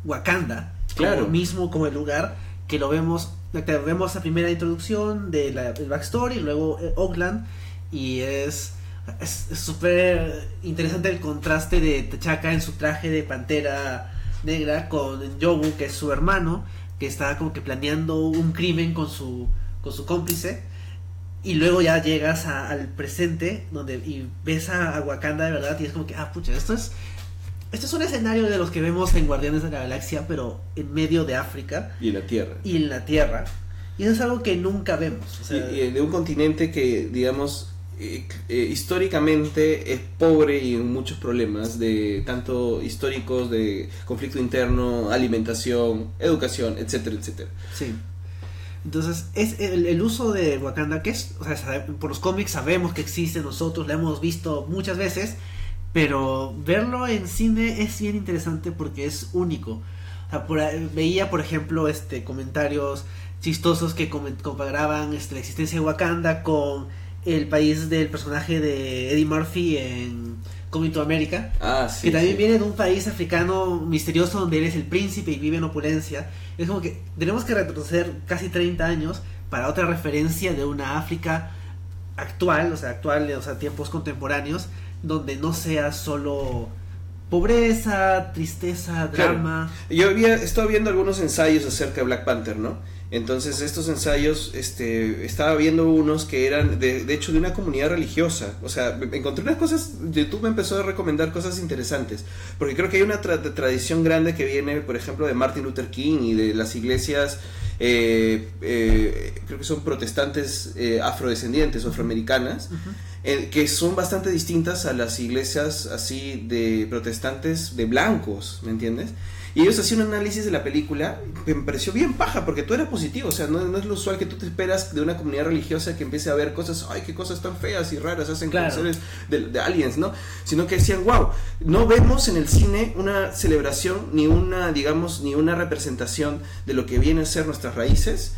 Wakanda Claro. como mismo como el lugar que lo vemos que vemos la primera introducción de la, del backstory y luego eh, Oakland y es es súper interesante el contraste de T'Chaka en su traje de pantera negra con Yobu, que es su hermano, que está como que planeando un crimen con su, con su cómplice. Y luego ya llegas a- al presente donde y ves a, a Wakanda de verdad y es como que, ah, pucha, esto es, esto es un escenario de los que vemos en Guardianes de la Galaxia, pero en medio de África y la Tierra. y en la Tierra. Y eso es algo que nunca vemos. o sea, Y- y de un continente que, digamos, eh, eh, históricamente es pobre y en muchos problemas, de tanto históricos, de conflicto interno, alimentación, educación, etcétera, etcétera. Sí. Entonces, es el, el uso de Wakanda, que es, o sea, sabe- por los cómics sabemos que existe, nosotros la hemos visto muchas veces, pero verlo en cine es bien interesante porque es único. O sea, por veía, por ejemplo, este comentarios chistosos que comparaban este, la existencia de Wakanda con el país del personaje de Eddie Murphy en Coming to America Ah, sí. que también sí. viene de un país africano misterioso donde él es el príncipe y vive en opulencia. Es como que tenemos que retroceder casi 30 años para otra referencia de una África actual, o sea, actual, o sea, tiempos contemporáneos, donde no sea solo pobreza, tristeza, Claro. drama. Yo había estado viendo algunos ensayos acerca de Black Panther, ¿no? Entonces estos ensayos, este, estaba viendo unos que eran de, de hecho de una comunidad religiosa. O sea, encontré unas cosas, YouTube me empezó a recomendar cosas interesantes. Porque creo que hay una tra- tradición grande que viene, por ejemplo, de Martin Luther King y de las iglesias, eh, eh, creo que son protestantes eh, afrodescendientes o afroamericanas, eh, que son bastante distintas a las iglesias así de protestantes de blancos, ¿me entiendes? Y ellos hacían un análisis de la película, que me pareció bien paja, porque todo era positivo, o sea, no, no es lo usual que tú te esperas de una comunidad religiosa que empiece a ver cosas, ay, qué cosas tan feas y raras hacen Claro. de, de aliens, ¿no? Sino que decían, wow, no vemos en el cine una celebración, ni una, digamos, ni una representación de lo que vienen a ser nuestras raíces,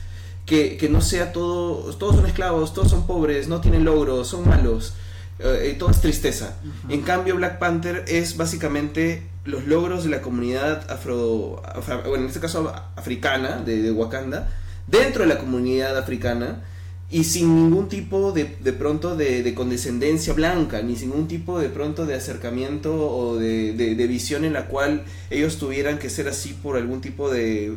que, que no sea todo, todos son esclavos, todos son pobres, no tienen logros, son malos, eh, todo es tristeza. En cambio, Black Panther es básicamente los logros de la comunidad afro, afro- bueno, en este caso africana, de, de Wakanda, dentro de la comunidad africana y sin ningún tipo de, de pronto de, de condescendencia blanca, ni sin ningún tipo de pronto de acercamiento o de, visión en la cual ellos tuvieran que ser así por algún tipo de,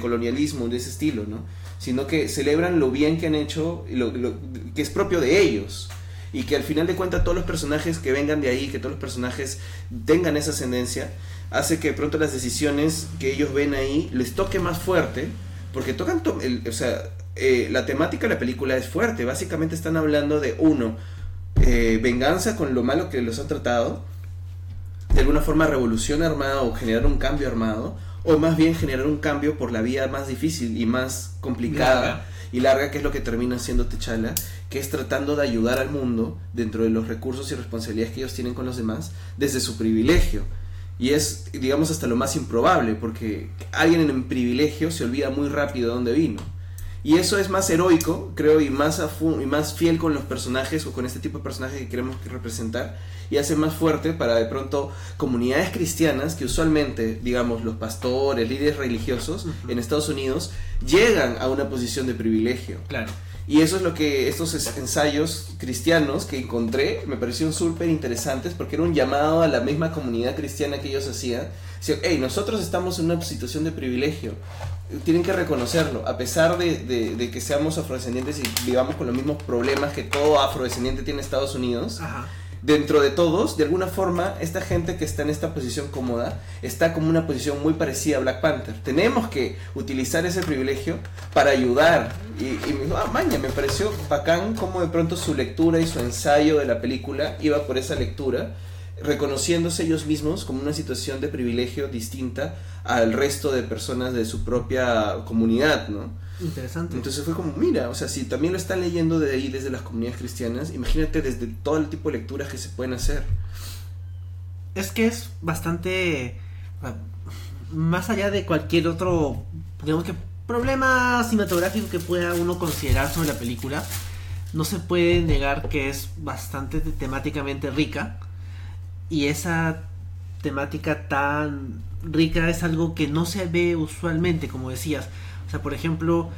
colonialismo de ese estilo, ¿no? Sino que celebran lo bien que han hecho, lo- que es propio de ellos. Y que al final de cuentas todos los personajes que vengan de ahí, que todos los personajes tengan esa ascendencia, hace que de pronto las decisiones que ellos ven ahí les toque más fuerte, porque tocan, to- el- o sea, eh, la temática de la película es fuerte, básicamente están hablando de uno, eh, venganza con lo malo que los han tratado, de alguna forma revolución armada o generar un cambio armado, o más bien generar un cambio por la vía más difícil y más complicada. Y larga, que es lo que termina haciendo T'Challa, que es tratando de ayudar al mundo dentro de los recursos y responsabilidades que ellos tienen con los demás desde su privilegio, Y es, digamos, hasta lo más improbable, porque alguien en privilegio se olvida muy rápido de dónde vino. Y eso es más heroico, creo, y más, y más fiel con los personajes o con este tipo de personajes que queremos que representar. Y hace más fuerte para de pronto comunidades cristianas que usualmente, digamos, los pastores, líderes religiosos en Estados Unidos llegan a una posición de privilegio. Claro. Y eso es lo que estos es- ensayos cristianos que encontré me parecieron súper interesantes porque era un llamado a la misma comunidad cristiana que ellos hacían. Decían, hey, nosotros estamos en una situación de privilegio. Tienen que reconocerlo, a pesar de, de- de que seamos afrodescendientes y vivamos con los mismos problemas que todo afrodescendiente tiene en Estados Unidos Ajá. dentro de todos, de alguna forma, esta gente que está en esta posición cómoda está como una posición muy parecida a Black Panther. Tenemos que utilizar ese privilegio para ayudar. Y, y me dijo, ah, maña, me pareció bacán como de pronto su lectura y su ensayo de la película iba por esa lectura, reconociéndose ellos mismos como una situación de privilegio distinta al resto de personas de su propia comunidad, ¿no? Interesante. Entonces fue como, mira, o sea, si también lo están leyendo de ahí, desde las comunidades cristianas, imagínate desde todo el tipo de lecturas que se pueden hacer. es que es bastante más allá de cualquier otro digamos que problema cinematográfico que pueda uno considerar sobre la película no se puede negar que es bastante temáticamente rica y esa temática tan rica es algo que no se ve usualmente como decías o sea por ejemplo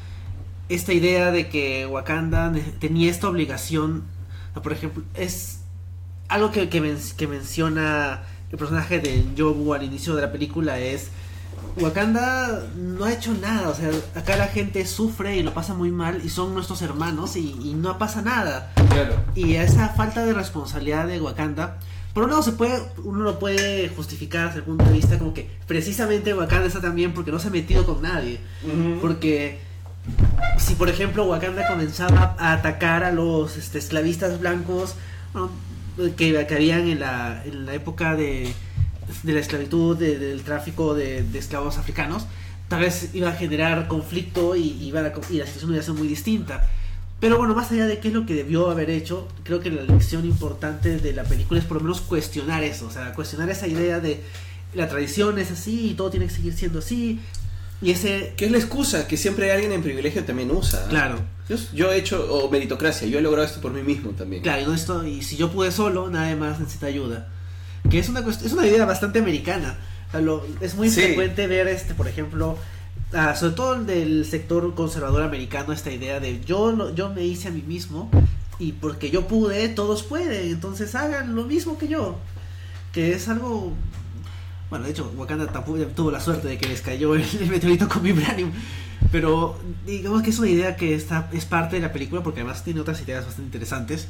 esta idea de que Wakanda tenía esta obligación o sea, por ejemplo es algo que, que, men- que menciona el personaje de Jobu al inicio de la película es Wakanda no ha hecho nada, o sea, acá la gente sufre y lo pasa muy mal y son nuestros hermanos y, y no pasa nada. Claro. Y esa falta de responsabilidad de Wakanda, por un lado se puede, uno lo puede justificar desde el punto de vista como que precisamente Wakanda está tan bien porque no se ha metido con nadie. Porque si por ejemplo Wakanda comenzaba a atacar a los este, esclavistas blancos bueno, que, que habían en la, en la época de, de la esclavitud, de- del tráfico de, de esclavos africanos, tal vez iba a generar conflicto y, iba a- y la situación iba a ser muy distinta. Pero bueno, más allá de qué es lo que debió haber hecho, creo que la lección importante de la película es por lo menos cuestionar eso, o sea, cuestionar esa idea de la tradición es así y todo tiene que seguir siendo así. Y ese... Que es la excusa que siempre alguien en privilegio también usa. Claro. Yo, yo he hecho, o meritocracia, yo he logrado esto por mí mismo también. Claro, y, no esto, y si yo pude solo, nadie más necesita ayuda. Que es una, es una idea bastante americana. O sea, lo- es muy Sí. frecuente ver, este por ejemplo, ah, sobre todo del sector conservador americano, esta idea de yo, yo me hice a mí mismo y porque yo pude, todos pueden, entonces hagan lo mismo que yo. Que es algo... Bueno, de hecho, Wakanda tampoco tuvo la suerte de que les cayó el, el meteorito con Vibranium. Pero digamos que es una idea que está, es parte de la película porque además tiene otras ideas bastante interesantes.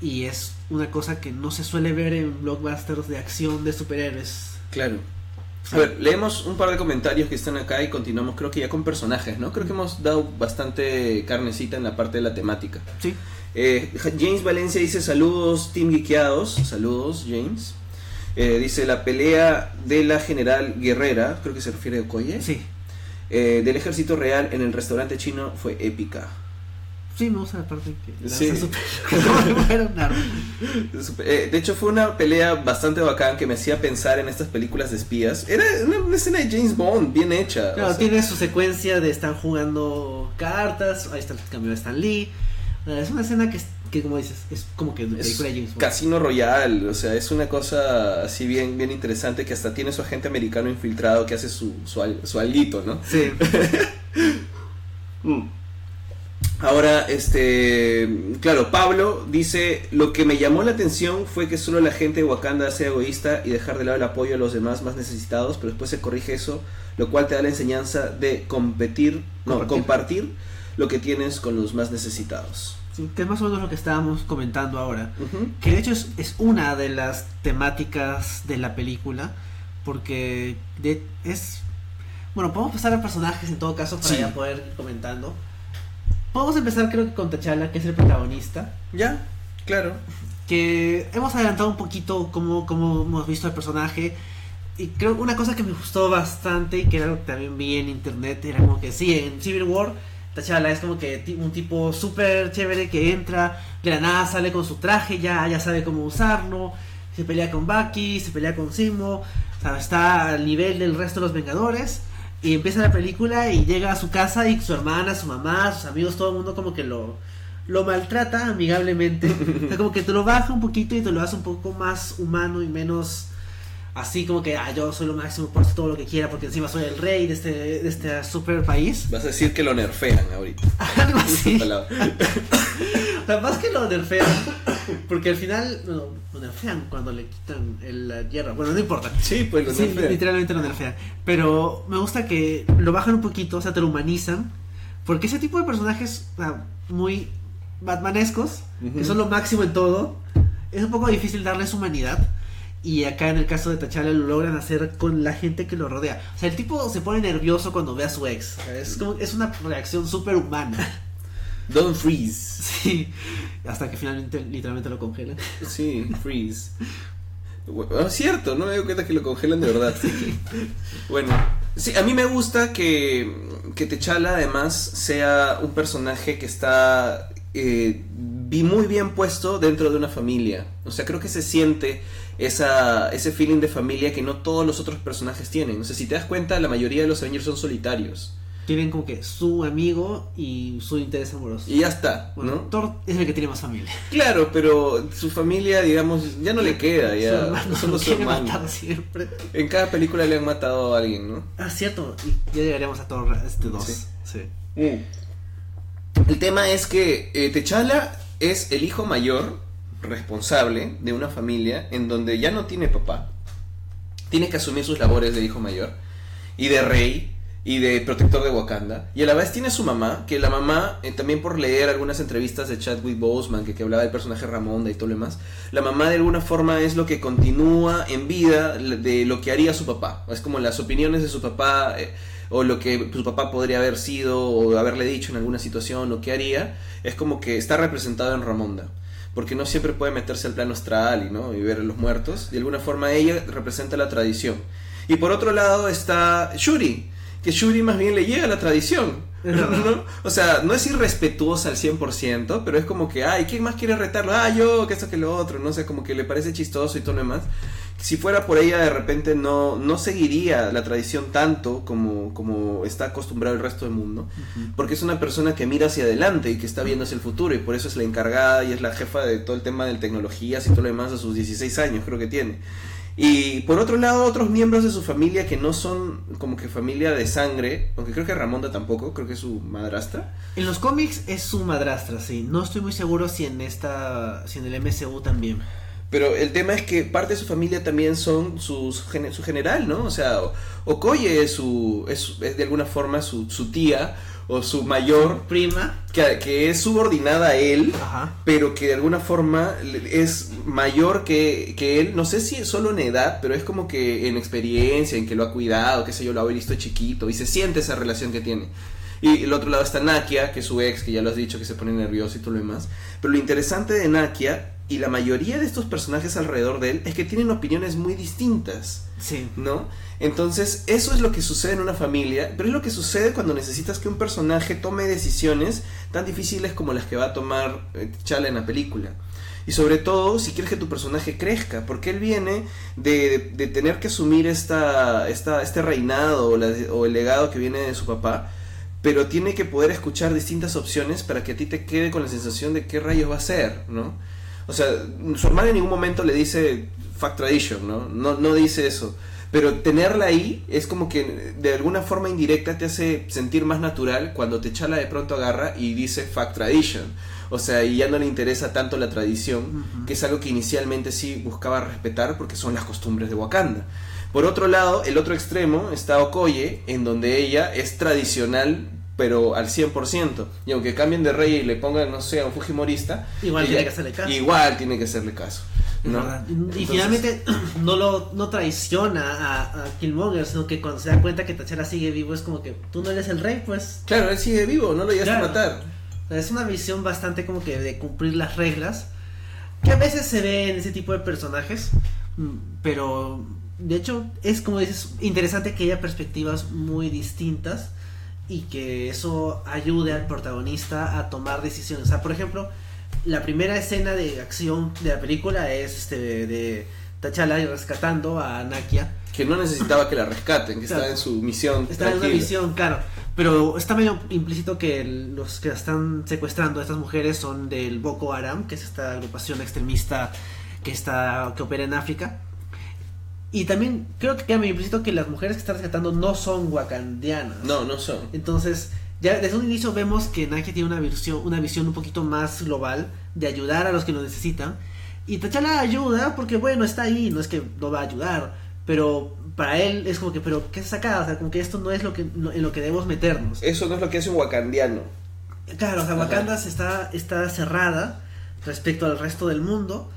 Y es una cosa que no se suele ver en blockbusters de acción de superhéroes. Claro. A ver, leemos un par de comentarios que están acá y continuamos creo que ya con personajes, ¿no? Creo que hemos dado bastante carnecita en la parte de la temática. Sí. Eh, James Valencia dice saludos, Team Geekeados. Saludos, James. Eh, dice la pelea de la general Guerrera, creo que se refiere a Okoye, Sí. eh, del ejército real en el restaurante chino fue épica. Sí, me gusta la parte que Sí. eh, de hecho fue una pelea bastante bacán que me hacía pensar en estas películas de espías. Era una, una escena de James Bond bien hecha. Claro, o sea, tiene su secuencia de estar jugando cartas. Ahí está el cambio de Stan Lee. Es una escena que, que como dices, es como que es película de James Bond. Casino Royale, o sea, es una cosa así bien, bien interesante que hasta tiene su agente americano infiltrado que hace su, su, al- su alguito, ¿no? Sí. Mm. Ahora, este, claro, Pablo dice, lo que me llamó la atención fue que solo la gente de Wakanda sea egoísta y dejar de lado el apoyo a los demás más necesitados, pero después se corrige eso, lo cual te da la enseñanza de competir, no, Compartir. compartir lo que tienes con los más necesitados. Sí, que es más o menos lo que estábamos comentando ahora. Que de hecho es, es una de las temáticas de la película. Porque de- es. Bueno, podemos pasar a personajes en todo caso para Sí. ya poder ir comentando. Podemos empezar, creo que con T'Challa, que es el protagonista. Ya, claro. Que hemos adelantado un poquito cómo, cómo hemos visto el personaje. Y creo que una cosa que me gustó bastante y que era algo que también vi en internet era como que sí, en Civil War T'Challa es como que un tipo súper chévere que entra, de la nada sale con su traje, ya, ya sabe cómo usarlo, se pelea con Bucky, se pelea con Simo. O sea, está al nivel del resto de los Vengadores. Y empieza la película y llega a su casa y su hermana, su mamá, sus amigos, todo el mundo como que lo, lo maltrata amigablemente. O sea, como que te lo baja un poquito y te lo hace un poco más humano y menos así como que, ah, yo soy lo máximo, por todo lo que quiera, porque encima soy el rey de este, de este super país. Vas a decir que lo nerfean ahorita. Algo así. O sea, más que lo nerfean, porque al final no, lo nerfean cuando le quitan el- la hierro. Bueno, no importa. Sí, pues lo Sí, nerfean. literalmente lo nerfean. Pero me gusta que lo bajan un poquito, o sea, te lo humanizan. Porque ese tipo de personajes o sea, muy batmanescos, que Ujú. son lo máximo en todo, es un poco difícil darles humanidad. Y acá en el caso de T'Challa lo logran hacer con la gente que lo rodea. O sea, el tipo se pone nervioso cuando ve a su ex. Es, como, es una reacción súper humana. Don't freeze. Sí, hasta que finalmente literalmente lo congelan. Sí, freeze. Bueno, es cierto, no me doy cuenta que lo congelan de verdad. Bueno, sí, a mí me gusta que, que T'Challa además sea un personaje que está eh, muy bien puesto dentro de una familia. O sea, creo que se siente esa, ese feeling de familia que no todos los otros personajes tienen. O sea, si te das cuenta, la mayoría de los Avengers son solitarios. Tienen como que su amigo y su interés amoroso. Y ya está, Bueno, ¿no? Thor es el que tiene más familia. Claro, pero su familia, digamos, ya no le queda, Su ya. hermano Solo lo su hermano. matar siempre. En cada película le han matado a alguien, ¿no? Ah, cierto. Y ya llegaremos a Thor este 2. Sí. Sí. El tema es que eh, T'Challa es el hijo mayor responsable de una familia en donde ya no tiene papá. Tiene que asumir sus labores de hijo mayor y de rey y de protector de Wakanda. Y a la vez tiene su mamá, que la mamá, eh, también por leer algunas entrevistas de Chadwick Boseman, que, que hablaba del personaje Ramonda y todo lo demás, la mamá de alguna forma es lo que continúa en vida de lo que haría su papá. Es como las opiniones de su papá, eh, o lo que su papá podría haber sido, o haberle dicho en alguna situación, o qué haría, es como que está representado en Ramonda. Porque no siempre puede meterse al plano astral y, ¿no? y ver a los muertos. De alguna forma ella representa la tradición. Y por otro lado está Shuri, que Shuri más bien le llega a la tradición. ¿no? O sea, no es irrespetuosa al 100%, pero es como que, ay, ¿quién más quiere retarlo? Ah, yo, que esto, que lo otro, no sé, como que le parece chistoso y todo lo demás. Si fuera por ella, de repente no, no seguiría la tradición tanto como, como está acostumbrado el resto del mundo, porque es una persona que mira hacia adelante y que está viendo hacia el futuro, y por eso es la encargada y es la jefa de todo el tema de tecnologías y todo lo demás a sus 16 años, creo que tiene. Y por otro lado, otros miembros de su familia que no son como que familia de sangre, aunque creo que Ramonda tampoco, creo que es su madrastra. En los cómics es su madrastra, sí. No estoy muy seguro si en esta. si en el MCU también. Pero el tema es que parte de su familia también son sus, su general, ¿no? O sea, Okoye es, su, es, es de alguna forma su, su tía o su mayor, Prima. que, que es subordinada a él, Ajá. pero que de alguna forma es mayor que, que él, no sé si es solo en edad, pero es como que en experiencia, en que lo ha cuidado, qué sé yo, lo ha visto chiquito y se siente esa relación que tiene. Y el otro lado está Nakia, que es su ex, que ya lo has dicho, que se pone nervioso y todo lo demás. Pero lo interesante de Nakia y la mayoría de estos personajes alrededor de él es que tienen opiniones muy distintas. Sí. ¿no? Entonces, eso es lo que sucede en una familia, pero es lo que sucede cuando necesitas que un personaje tome decisiones tan difíciles como las que va a tomar eh, T'Challa en la película. Y sobre todo, si quieres que tu personaje crezca, porque él viene de, de tener que asumir esta, esta, este reinado o, o el legado que viene de su papá, pero tiene que poder escuchar distintas opciones para que a ti te quede con la sensación de qué rayos va a ser, ¿no? O sea, su hermana en ningún momento le dice fact tradition, ¿no? No, no dice eso. Pero tenerla ahí es como que de alguna forma indirecta te hace sentir más natural cuando te chala de pronto agarra y dice fact tradition. O sea, y ya no le interesa tanto la tradición, que es algo que inicialmente sí buscaba respetar porque son las costumbres de Wakanda. Por otro lado, el otro extremo está Okoye, en donde ella es tradicional, pero al 100%. Y aunque cambien de rey y le pongan, no sé, a un Fujimorista, Igual ella- tiene que hacerle caso. Igual tiene que hacerle caso. ¿No? Y Entonces- finalmente no lo no traiciona a, a Killmonger, sino que cuando se da cuenta que T'Challa sigue vivo es como que tú no eres el rey, pues. Claro, él sigue vivo, no lo Claro. a matar. Es una visión bastante como que de cumplir las reglas, que a veces se ve en ese tipo de personajes, mm, pero de hecho es como dices, interesante que haya perspectivas muy distintas y que eso ayude al protagonista a tomar decisiones. O sea, por ejemplo, la primera escena de acción de la película es este de, de T'Challa rescatando a Nakia. que no necesitaba que la rescaten, que Claro. estaba en su misión. Está en una misión, claro. Pero está medio implícito que los que están secuestrando a estas mujeres son del Boko Haram, que es esta agrupación extremista que está que opera en África. Y también creo que queda medio implícito que las mujeres que están rescatando no son wakandianas. No, no son. Entonces, ya desde un inicio vemos que Nike tiene una visión, una visión un poquito más global de ayudar a los que lo necesitan. Y T'Challa ayuda porque, bueno, está ahí, no es que no va a ayudar. Pero para él es como que, pero ¿qué acá? O sea, como que esto no es lo que no- en lo que debemos meternos. Eso no es lo que hace un wakandiano. Claro, o sea. Wakanda está, está cerrada respecto al resto del mundo.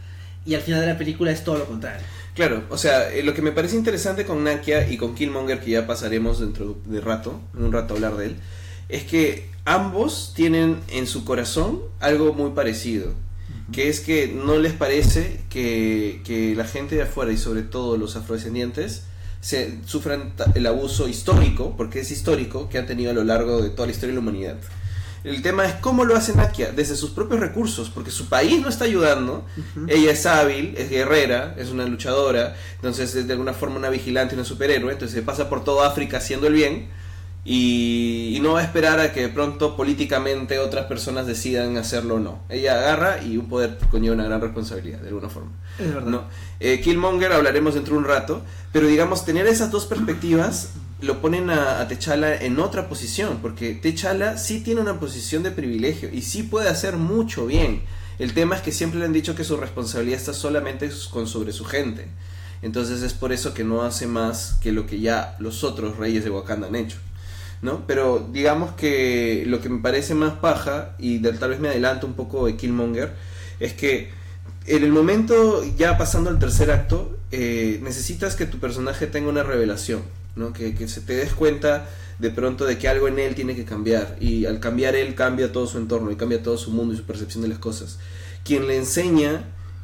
Y al final de la película es todo lo contrario. Claro, o sea, eh, lo que me parece interesante con Nakia y con Killmonger, que ya pasaremos dentro de rato, en un rato a hablar de él, es que ambos tienen en su corazón algo muy parecido, que es que no les parece que, que la gente de afuera y sobre todo los afrodescendientes se sufran el abuso histórico, porque es histórico, que han tenido a lo largo de toda la historia de la humanidad. El tema es cómo lo hace Nakia, desde sus propios recursos, porque su país no está ayudando. Ella es hábil, es guerrera, es una luchadora, entonces es de alguna forma una vigilante, una superhéroe, entonces se pasa por toda África haciendo el bien y, y no va a esperar a que de pronto políticamente otras personas decidan hacerlo o no. Ella agarra y un poder conlleva una gran responsabilidad, de alguna forma. Es verdad. ¿no? Eh, Killmonger hablaremos dentro de un rato, pero digamos, tener esas dos perspectivas lo ponen a, a T'Challa en otra posición, porque T'Challa sí tiene una posición de privilegio y sí puede hacer mucho bien. El tema es que siempre le han dicho que su responsabilidad está solamente con sobre su gente. Entonces es por eso que no hace más que lo que ya los otros reyes de Wakanda han hecho. ¿No? Pero digamos que lo que me parece más paja, y tal vez me adelanto un poco de Killmonger, es que en el momento, ya pasando al tercer acto, eh, necesitas que tu personaje tenga una revelación, ¿no? Que, que se te des cuenta de pronto de que algo en él tiene que cambiar, y al cambiar él cambia todo su entorno, y cambia todo su mundo y su percepción de las cosas. Quien le enseña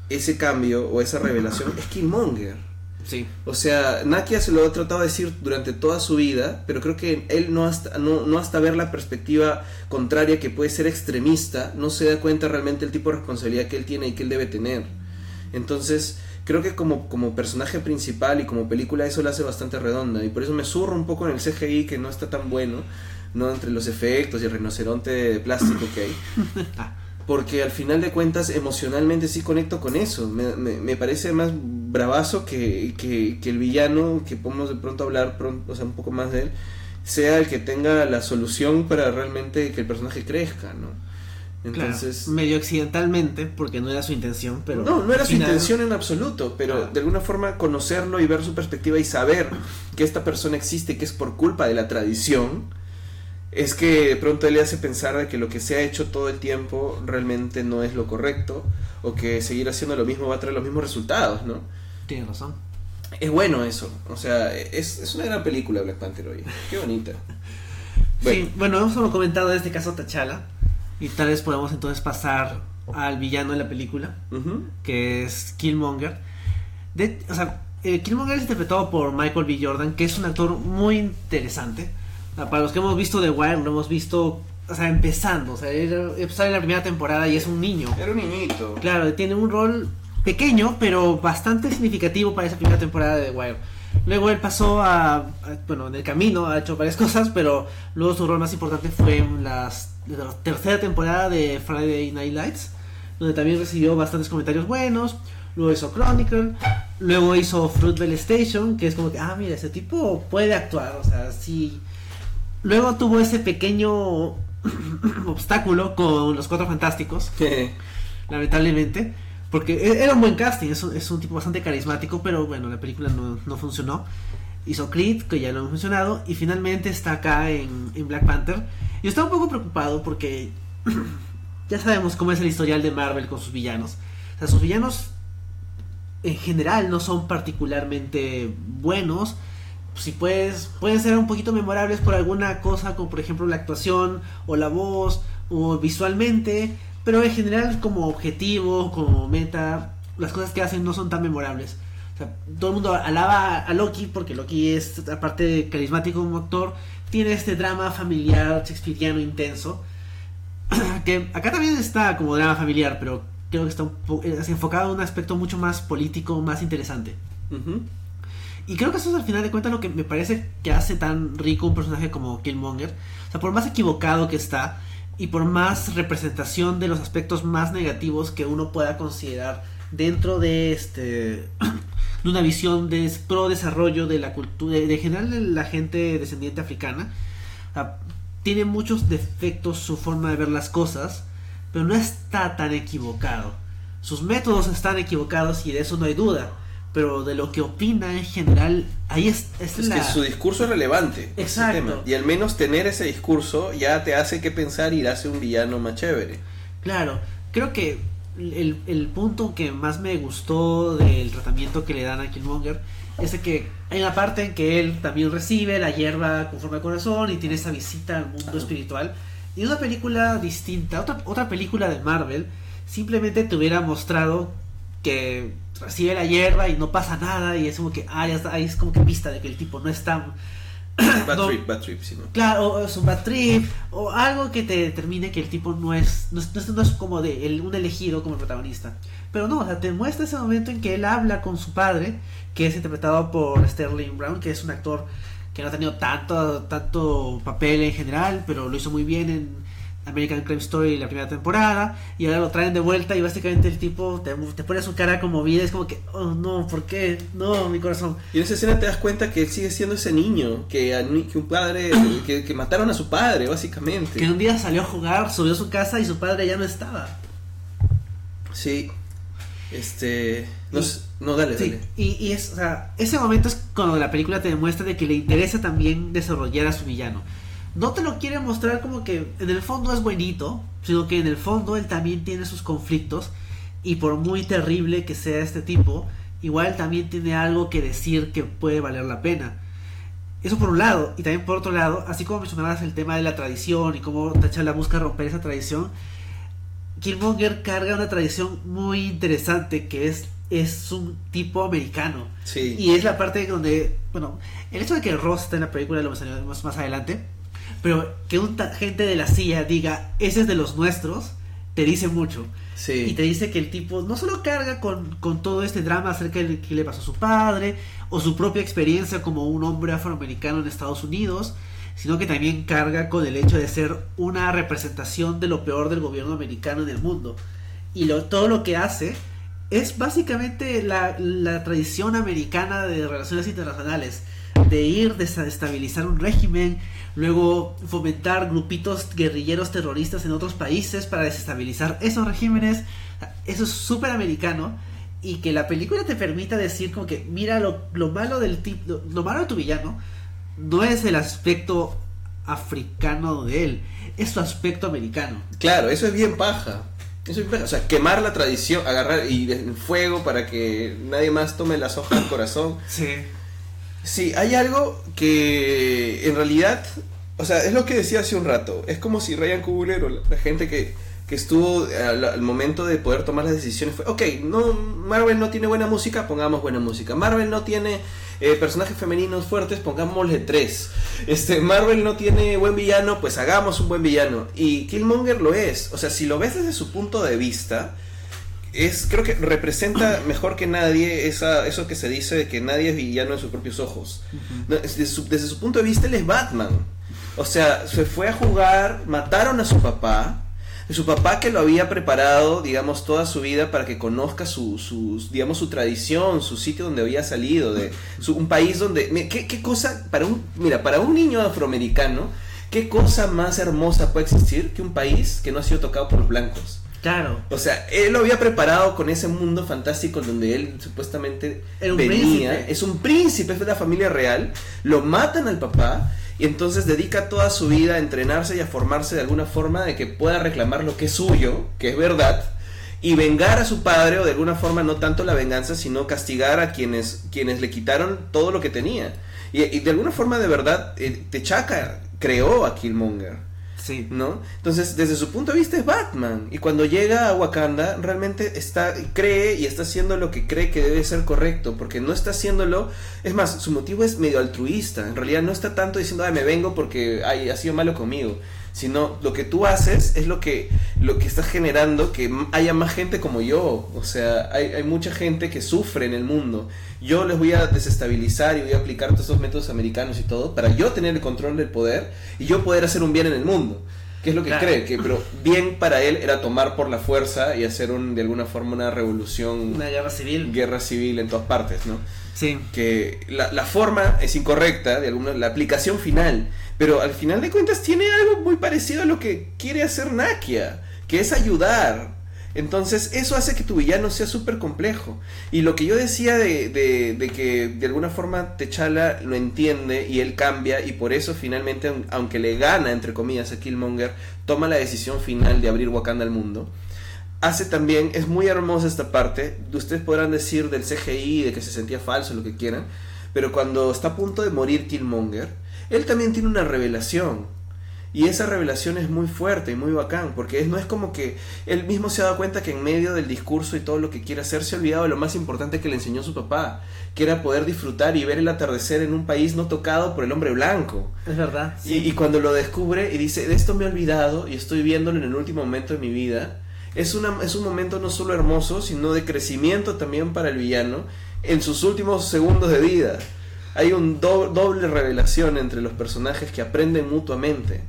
ese cambio o esa revelación es Killmonger. Sí. O sea, Nakia se lo ha tratado de decir durante toda su vida, pero creo que él no hasta, no, no hasta ver la perspectiva contraria que puede ser extremista, no se da cuenta realmente el tipo de responsabilidad que él tiene y que él debe tener. Entonces, creo que como, como personaje principal y como película eso lo hace bastante redonda y por eso me zurro un poco en el CGI que no está tan bueno, no entre los efectos y el rinoceronte de plástico que hay. Porque al final de cuentas emocionalmente sí conecto con eso. Me, me- me parece más bravazo que, que, que el villano, que podemos de pronto hablar pronto, o sea, un poco más de él, sea el que tenga la solución para realmente que el personaje crezca, ¿no? Entonces... Claro, medio accidentalmente, porque no era su intención, pero... no, no era su final- intención en absoluto, pero Ah. de alguna forma conocerlo y ver su perspectiva y saber que esta persona existe y que es por culpa de la tradición, es que de pronto él le hace pensar de que lo que se ha hecho todo el tiempo realmente no es lo correcto, o que seguir haciendo lo mismo va a traer los mismos resultados, ¿no? Tienes razón. Es bueno eso, o sea, es, es una gran película Black Panther hoy, qué bonita. Bueno. Sí, bueno, hemos comentado en este caso T'Challa, y tal vez podemos entonces pasar al villano de la película, que es Killmonger. De, o sea, eh, Killmonger es interpretado por Michael B. Jordan, que es un actor muy interesante. Sea, para los que hemos visto The Wire, lo hemos visto, o sea, empezando. O sea, él empezó en la primera temporada y es un niño. Era un niñito. Claro, tiene un rol pequeño, pero bastante significativo para esa primera temporada de The Wire. Luego él pasó a, a- bueno, en el camino ha hecho varias cosas, pero luego su rol más importante fue en las, la tercera temporada de Friday Night Lights, donde también recibió bastantes comentarios buenos. Luego hizo Chronicle, luego hizo Fruitvale Station, que es como que, ah, mira, ese tipo puede actuar, o sea, sí. Luego tuvo ese pequeño obstáculo con los Cuatro Fantásticos, lamentablemente. Porque e- era un buen casting, es un, es un tipo bastante carismático, pero bueno, la película no, no funcionó. Hizo Creed, que ya lo hemos mencionado, y finalmente está acá en, en Black Panther. Y estaba un poco preocupado porque ya sabemos cómo es el historial de Marvel con sus villanos. O sea, sus villanos en general no son particularmente buenos. Si puedes, pueden ser un poquito memorables por alguna cosa, como por ejemplo la actuación o la voz o visualmente, pero en general como objetivo, como meta, las cosas que hacen no son tan memorables. O sea, todo el mundo alaba a Loki porque Loki es, aparte de carismático como actor, tiene este drama familiar shakespeariano intenso. que acá también está como drama familiar, pero creo que está enfocado a un aspecto mucho más político, más interesante. Y creo que eso es al final de cuentas lo que me parece que hace tan rico un personaje como Killmonger. O sea, por más equivocado que está y por más representación de los aspectos más negativos que uno pueda considerar dentro de este de una visión de pro desarrollo de la cultura de, general de la gente descendiente africana sea, tiene muchos defectos su forma de ver las cosas pero no está tan equivocado sus métodos están equivocados y de eso no hay duda pero de lo que opina en general ahí es, es Es la que su discurso es relevante. Exacto. tema. Y al menos tener ese discurso ya te hace que pensar y hace un villano más chévere. Claro, creo que el, el punto que más me gustó del tratamiento que le dan a Killmonger es de que hay una parte en que él también recibe la hierba conforme al corazón y tiene esa visita al mundo espiritual. Y una película distinta, otra, otra película de Marvel, simplemente te hubiera mostrado que recibe la hierba y no pasa nada y es como que, ah, ya está, ahí es como que pista de que el tipo no está Bad No. trip, bad trip, sí, ¿no? Claro, o es un bad trip, o algo que te determine que el tipo no es, no es, no como de el- un elegido como el protagonista. Pero no, o sea, te muestra ese momento en que él habla con su padre, que es interpretado por Sterling Brown, que es un actor que no ha tenido tanto, tanto papel en general, pero lo hizo muy bien en American Crime Story la primera temporada, y ahora lo traen de vuelta y básicamente el tipo te, te pone su cara conmovida, es como que, oh no, ¿por qué? No, mi corazón. Y en esa escena te das cuenta que él sigue siendo ese niño, que, que un padre, que, que mataron a su padre, básicamente. Que un día salió a jugar, subió a su casa y su padre ya no estaba. Sí. Este. No, Y- no dale, Sí, dale. y, y es, o sea, ese momento es cuando la película te demuestra de que le interesa también desarrollar a su villano. No te lo quiere mostrar como que en el fondo es buenito, sino que en el fondo él también tiene sus conflictos y por muy terrible que sea este tipo, igual también tiene algo que decir que puede valer la pena. Eso por un lado, y también por otro lado, así como mencionabas el tema de la tradición y cómo T'Challa busca romper esa tradición, Killmonger carga una tradición muy interesante que es, es un tipo americano. Sí. Y es la parte donde, bueno, el hecho de que Ross esté en la película lo mencionaremos más adelante, pero que un gente de la silla diga, ese es de los nuestros, te dice mucho. Sí. Y te dice que el tipo no solo carga con, con todo este drama acerca de qué le pasó a su padre, o su propia experiencia como un hombre afroamericano en Estados Unidos, sino que también carga con el hecho de ser una representación de lo peor del gobierno americano en el mundo. Y lo, todo lo que hace es básicamente la, la tradición americana de relaciones internacionales, de ir, desestabilizar un régimen, luego fomentar grupitos guerrilleros terroristas en otros países para desestabilizar esos regímenes. Eso es súper americano y que la película te permita decir como que mira lo, lo malo del tipo, lo, lo malo de tu villano no es el aspecto africano de él, es su aspecto americano. Claro, eso es bien paja. Eso es bien paja. O sea, quemar la tradición, agarrar y en fuego para que nadie más tome las hojas del corazón. Sí. Sí, hay algo que en realidad, o sea, es lo que decía hace un rato. Es como si Ryan Coogler la, gente que, que estuvo al, al momento de poder tomar las decisiones fue, ok, no, Marvel no tiene buena música, pongamos buena música. Marvel no tiene eh, personajes femeninos fuertes, pongámosle tres. Este, Marvel no tiene buen villano, pues hagamos un buen villano. Y Killmonger lo es. O sea, si lo ves desde su punto de vista, es creo que representa mejor que nadie esa, eso que se dice de que nadie es villano en sus propios ojos. Desde, su, desde su punto de vista él es Batman. O sea, se fue a jugar, mataron a su papá. Su papá que lo había preparado, digamos, toda su vida para que conozca su, su digamos, su tradición, su sitio donde había salido, de su- un país donde... mi- ¿qué, qué cosa, para un, mira, para un niño afroamericano, qué cosa más hermosa puede existir que un país que no ha sido tocado por los blancos? Claro. O sea, él lo había preparado con ese mundo fantástico donde él supuestamente Era un venía. príncipe. Es un príncipe, es de la familia real. Lo matan al papá y entonces dedica toda su vida a entrenarse y a formarse de alguna forma de que pueda reclamar lo que es suyo, que es verdad, y vengar a su padre o de alguna forma no tanto la venganza, sino castigar a quienes, quienes le quitaron todo lo que tenía. Y, y de alguna forma de verdad, eh, T'Chaka creó a Killmonger. Sí. ¿no? Entonces, desde su punto de vista es Batman. Y cuando llega a Wakanda, realmente está, cree y está haciendo lo que cree que debe ser correcto. Porque no está haciéndolo. Es más, su motivo es medio altruista. En realidad no está tanto diciendo, ay, me vengo porque ay, ha sido malo conmigo. Sino lo que tú haces es lo que, lo que estás generando que haya más gente como yo. O sea, hay, hay mucha gente que sufre en el mundo. Yo les voy a desestabilizar y voy a aplicar todos estos métodos americanos y todo para yo tener el control del poder y yo poder hacer un bien en el mundo. Que es lo que Claro. cree, que pero bien para él era tomar por la fuerza y hacer un, de alguna forma una revolución, Una guerra civil. guerra civil en todas partes, ¿no? Sí. que la, la forma es incorrecta, de alguna, la aplicación final, pero al final de cuentas tiene algo muy parecido a lo que quiere hacer Nakia, que es ayudar. Entonces eso hace que tu villano sea súper complejo. Y lo que yo decía de, de- de que de alguna forma T'Challa lo entiende y él cambia y por eso finalmente, aun- aunque le gana, entre comillas, a Killmonger, toma la decisión final de abrir Wakanda al mundo hace también, es muy hermosa esta parte, ustedes podrán decir del CGI, de que se sentía falso, lo que quieran, pero cuando está a punto de morir Killmonger, él también tiene una revelación. Y esa revelación es muy fuerte y muy bacán, porque es- no es como que él mismo se ha dado cuenta que en medio del discurso y todo lo que quiere hacer se ha olvidado de lo más importante que le enseñó su papá, que era poder disfrutar y ver el atardecer en un país no tocado por el hombre blanco. Es verdad. Y, y cuando lo descubre y dice, de esto me he olvidado y estoy viéndolo en el último momento de mi vida, es, una, es un momento no solo hermoso, sino de crecimiento también para el villano en sus últimos segundos de vida. Hay un do- doble revelación entre los personajes que aprenden mutuamente.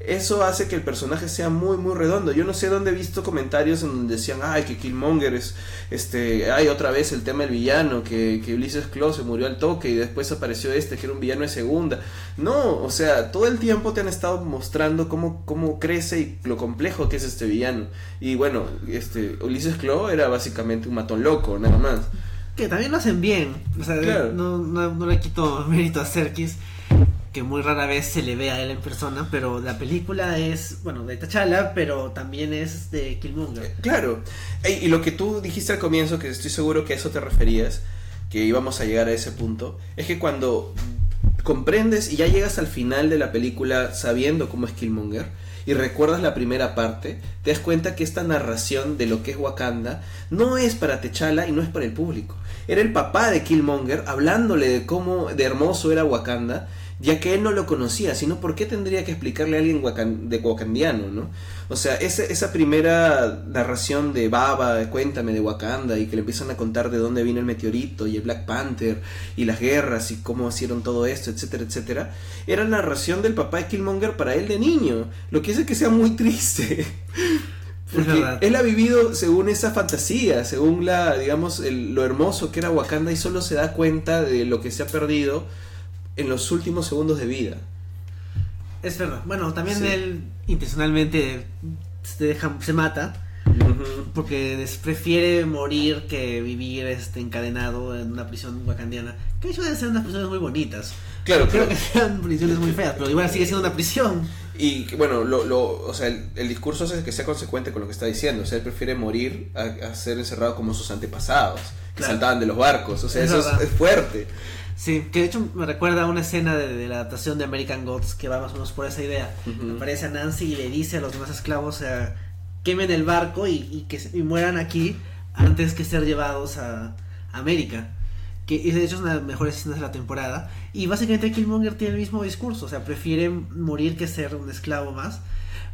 Eso hace que el personaje sea muy muy redondo. Yo no sé dónde he visto comentarios en donde decían, ay, que Killmonger es, este, ay, otra vez el tema del villano, que, que Ulises Claw se murió al toque y después apareció este, que era un villano de segunda. No, o sea, todo el tiempo te han estado mostrando cómo, cómo crece y lo complejo que es este villano. Y bueno, este, Ulises Claw era básicamente un matón loco, nada más. Que también lo hacen bien. O sea, Claro. no, no, no le quito mérito a Serkis, que muy rara vez se le ve a él en persona, pero la película es, bueno, de T'Challa, pero también es de Killmonger. Claro. Ey, y lo que tú dijiste al comienzo, que estoy seguro que a eso te referías, que íbamos a llegar a ese punto, es que cuando comprendes y ya llegas al final de la película sabiendo cómo es Killmonger y recuerdas la primera parte, te das cuenta que esta narración de lo que es Wakanda no es para T'Challa y no es para el público. Era el papá de Killmonger hablándole de cómo de hermoso era Wakanda, ya que él no lo conocía, sino por qué tendría que explicarle a alguien de wakandiano, ¿no? O sea, esa, esa primera narración de Baba, de cuéntame de Wakanda, y que le empiezan a contar de dónde vino el meteorito y el Black Panther y las guerras y cómo hicieron todo esto, etcétera, etcétera, era la narración del papá de Killmonger para él de niño, lo que hace que sea muy triste. Porque él ha vivido según esa fantasía, según la, digamos, el- lo hermoso que era Wakanda y solo se da cuenta de lo que se ha perdido en los últimos segundos de vida. Es verdad. Bueno, también Sí. él intencionalmente se, deja, se mata porque prefiere morir que vivir este encadenado en una prisión wakandiana. Que de hecho deben ser unas prisiones muy bonitas. Claro, Creo pero- que sean prisiones muy feas, pero igual sigue siendo una prisión. Y bueno, lo, lo, o sea, el, el discurso hace que sea consecuente con lo que está diciendo. O sea, él prefiere morir a, a ser encerrado como sus antepasados, que Claro. saltaban de los barcos. O sea, Es eso es, es fuerte. Sí, que de hecho me recuerda a una escena de, de la adaptación de American Gods que va más o menos por esa idea. Aparece a Nancy y le dice a los demás esclavos eh, quemen el barco y, y que y mueran aquí antes que ser llevados a América. Que y de hecho es una de las mejores escenas de la temporada. Y básicamente Killmonger tiene el mismo discurso, o sea, prefiere morir que ser un esclavo más.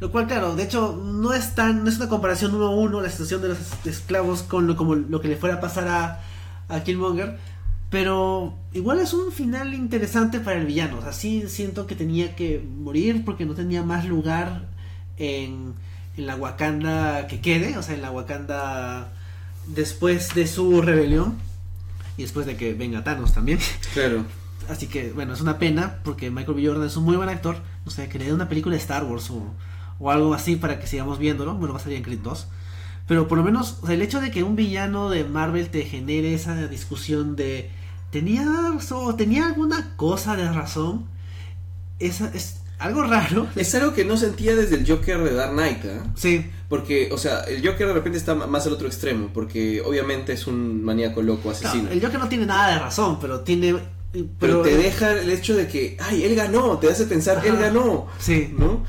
Lo cual, claro, de hecho, no es tan, no es una comparación uno a uno la situación de los es- esclavos con lo, como lo que le fuera a pasar a, a Killmonger. Pero igual es un final interesante para el villano. O sea, sí siento que tenía que morir porque no tenía más lugar en, en la Wakanda que quede. O sea, en la Wakanda después de su rebelión. Y después de que venga Thanos también. Claro. Así que, bueno, es una pena porque Michael B. Jordan es un muy buen actor. No sé, que le dé una película de Star Wars o, o algo así para que sigamos viéndolo. Bueno, va a salir en Creed 2. Pero por lo menos, o sea, el hecho de que un villano de Marvel te genere esa discusión de tenía razón, tenía alguna cosa de razón, es, es algo raro. Es algo que no sentía desde el Joker de Dark Knight, ¿ah? Sí, Porque, o sea, el Joker de repente está más al otro extremo, porque obviamente es un maníaco loco, asesino. el Joker no tiene nada de razón, pero tiene... pero, Pero, te deja el hecho de que, ay, él ganó, te hace pensar, él ganó. Sí, ¿no?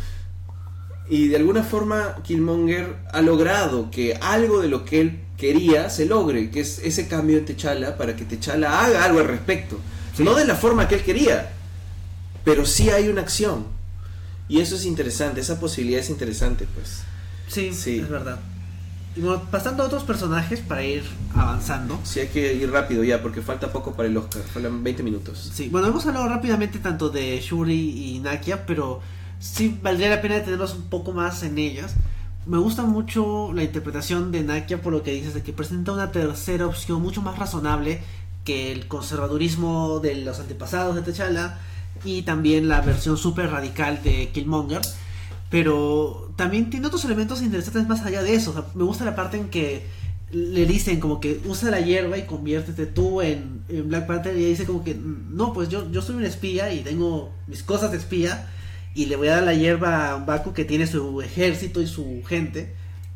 Y de alguna forma Killmonger ha logrado que algo de lo que él quería se logre, que es ese cambio en T'Challa para que T'Challa haga algo al respecto. Sí. No de la forma que él quería, pero sí hay una acción. Y eso es interesante, esa posibilidad es interesante, pues. Sí, Sí. es verdad. Y bueno, pasando a otros personajes para ir avanzando. Sí, hay que ir rápido ya, porque falta poco para el Oscar, faltan 20 minutos. Sí, bueno, hemos hablado rápidamente tanto de Shuri y Nakia, pero sí valdría la pena detenernos un poco más en ellas. Me gusta mucho la interpretación de Nakia por lo que dices de que presenta una tercera opción mucho más razonable que el conservadurismo de los antepasados de T'Challa y también la versión súper radical de Killmonger. Pero también tiene otros elementos interesantes más allá de eso. O sea, me gusta la parte en que le dicen como que usa la hierba y conviértete tú en, Black Panther y ella dice como que no, pues yo, yo soy un espía y tengo mis cosas de espía y le voy a dar la hierba a un Baku que tiene su ejército y su gente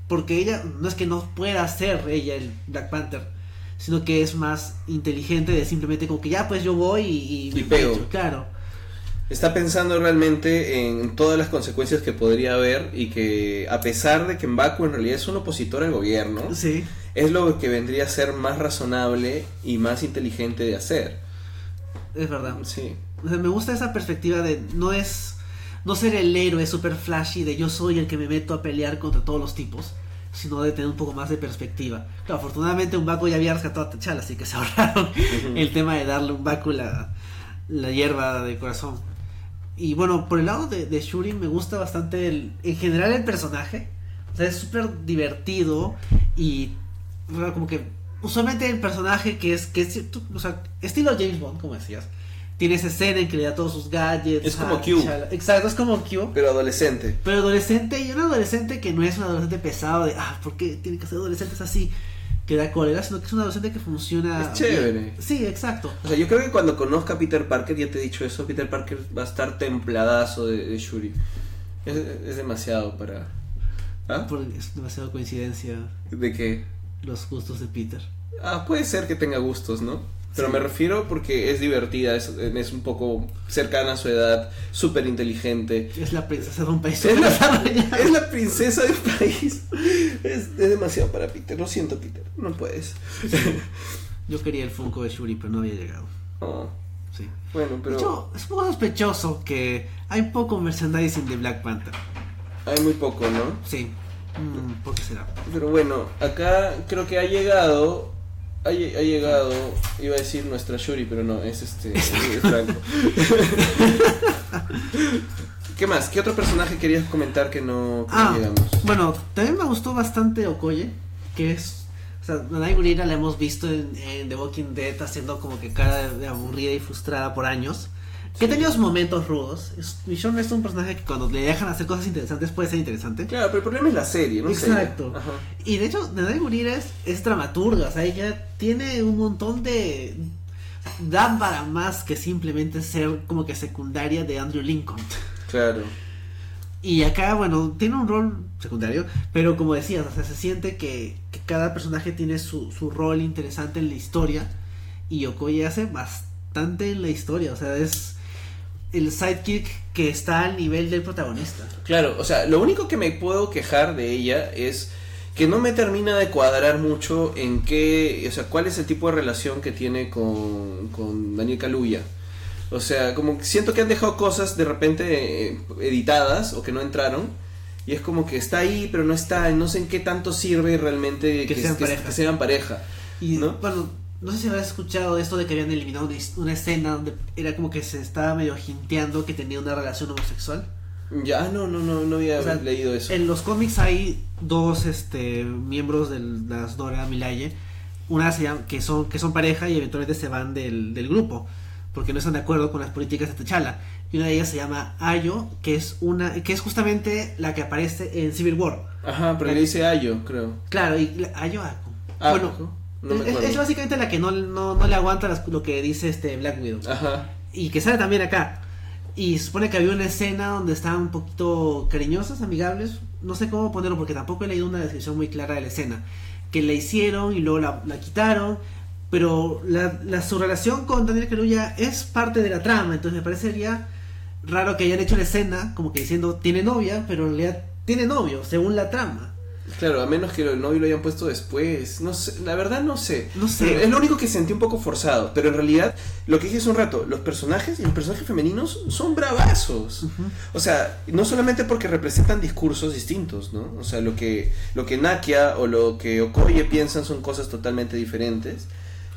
porque ella no es que no pueda ser ella el Black Panther sino que es más inteligente de simplemente como que ya pues yo voy y, Y pego. claro Está pensando realmente en todas las consecuencias que podría haber y que a pesar de que Mbaku en realidad es un opositor al gobierno, sí es lo que vendría a ser más razonable y más inteligente de hacer. es verdad Sí. O sea, me gusta esa perspectiva de no es no ser el héroe super flashy de yo soy el que me meto a pelear contra todos los tipos, sino de tener un poco más de perspectiva. Claro, afortunadamente un Baku ya había rescatado a T'Challa, así que se ahorraron el tema de darle un Baku la, la hierba de corazón. Y bueno, por el lado de, de Shuri me gusta bastante el, en general el personaje. O sea, es súper divertido y bueno, como que usualmente el personaje que es, que es o sea, estilo James Bond, como decías. Tiene esa escena en que le da todos sus gadgets. Es como Q. Exacto, es como Q. Pero adolescente. Pero adolescente, y un adolescente que no es un adolescente pesado de, ah, ¿por qué tiene que ser adolescentes así? Que da cólera, sino que es un adolescente que funciona. Es chévere. bien. Sí, exacto. O sea, yo creo que cuando conozca a Peter Parker, ya te he dicho eso, Peter Parker va a estar templadazo de, de Shuri. Es, es demasiado para... ¿Ah? Por- es demasiada coincidencia ¿De qué? los gustos de Peter. Ah, puede ser que tenga gustos, ¿no? Pero Sí. me refiero porque es divertida, es, es un poco cercana a su edad, súper inteligente. Es la princesa de un país Es la, desarrollado. es la princesa del país. Es, es demasiado para Peter. Lo siento, Peter. No puedes. Yo quería el Funko de Shuri, pero no había llegado. No. Sí. Bueno, De pero hecho, es un poco sospechoso que hay poco merchandising de Black Panther. hay muy poco, ¿no? Sí. Mm, ¿Por qué será? Pero bueno, acá creo que ha llegado. Ha, lle- ha llegado. Iba a decir nuestra Shuri, pero no, es este. es Franco. ¿Qué más? ¿Qué otro personaje querías comentar que no, que Ah, llegamos? bueno, también me gustó bastante Okoye, que es, o sea, Nanai Gurira la hemos visto en, en The Walking Dead haciendo como que cara de aburrida y frustrada por años, que ha tenido sus momentos rudos. Michonne es un personaje que cuando le dejan hacer cosas interesantes puede ser interesante. Claro, pero el problema es la serie, ¿no? Exacto. Y de hecho, Nanai Gurira es, es dramaturga, o sea, ella tiene un montón de... Da para más que simplemente ser como que secundaria de Andrew Lincoln. Claro. Y acá, bueno, tiene un rol secundario, pero como decías, o sea, se siente que, que cada personaje tiene su, su rol interesante en la historia. Y Okoye hace bastante en la historia, o sea, es el sidekick que está al nivel del protagonista. Claro, o sea, lo único que me puedo quejar de ella es que no me termina de cuadrar mucho en qué, o sea, cuál es el tipo de relación que tiene con, con Daniel Kaluuya. O sea, como siento que han dejado cosas de repente eh, editadas o que no entraron. Y es como que está ahí, pero no está. No sé en qué tanto sirve realmente Que sean que, pareja. que sean pareja. Y ¿No? bueno, no sé si habrás escuchado esto de que habían eliminado una, escena donde era como que se estaba medio hinteando que tenía una relación homosexual. Ya, no, no, no, no había O sea, leído eso. En los cómics hay dos este, miembros de las Dora Milaje. Una se llama, que son que son pareja y eventualmente se van del, del grupo porque no están de acuerdo con las políticas de T'Challa. Y una de ellas se llama Ayo, que es una que es justamente la que aparece en Civil War. Ajá, pero le dice Ayo, creo. Claro, y Ayo Ako. Ah, bueno, no es- es, básicamente la que no, no, no le aguanta las- lo que dice este Black Widow Ajá. y que sale también acá. Y supone que había una escena donde estaban un poquito cariñosas, amigables. No sé cómo ponerlo porque tampoco he leído una descripción muy clara de la escena. Que la hicieron y luego la, la quitaron. Pero la, la- su relación con Daniel Kaluuya es parte de la trama. Entonces me parecería raro que hayan hecho la escena como que diciendo tiene novia, pero en realidad tiene novio, según la trama. Claro, a menos que el novio lo hayan puesto después. No sé, la verdad no sé. No sé. Pero es lo único que sentí un poco forzado. Pero en realidad, lo que dije hace un rato, los personajes y los personajes femeninos son bravazos. O sea, no solamente porque representan discursos distintos, ¿no? O sea, lo que, lo que Nakia o lo que Okoye piensan son cosas totalmente diferentes.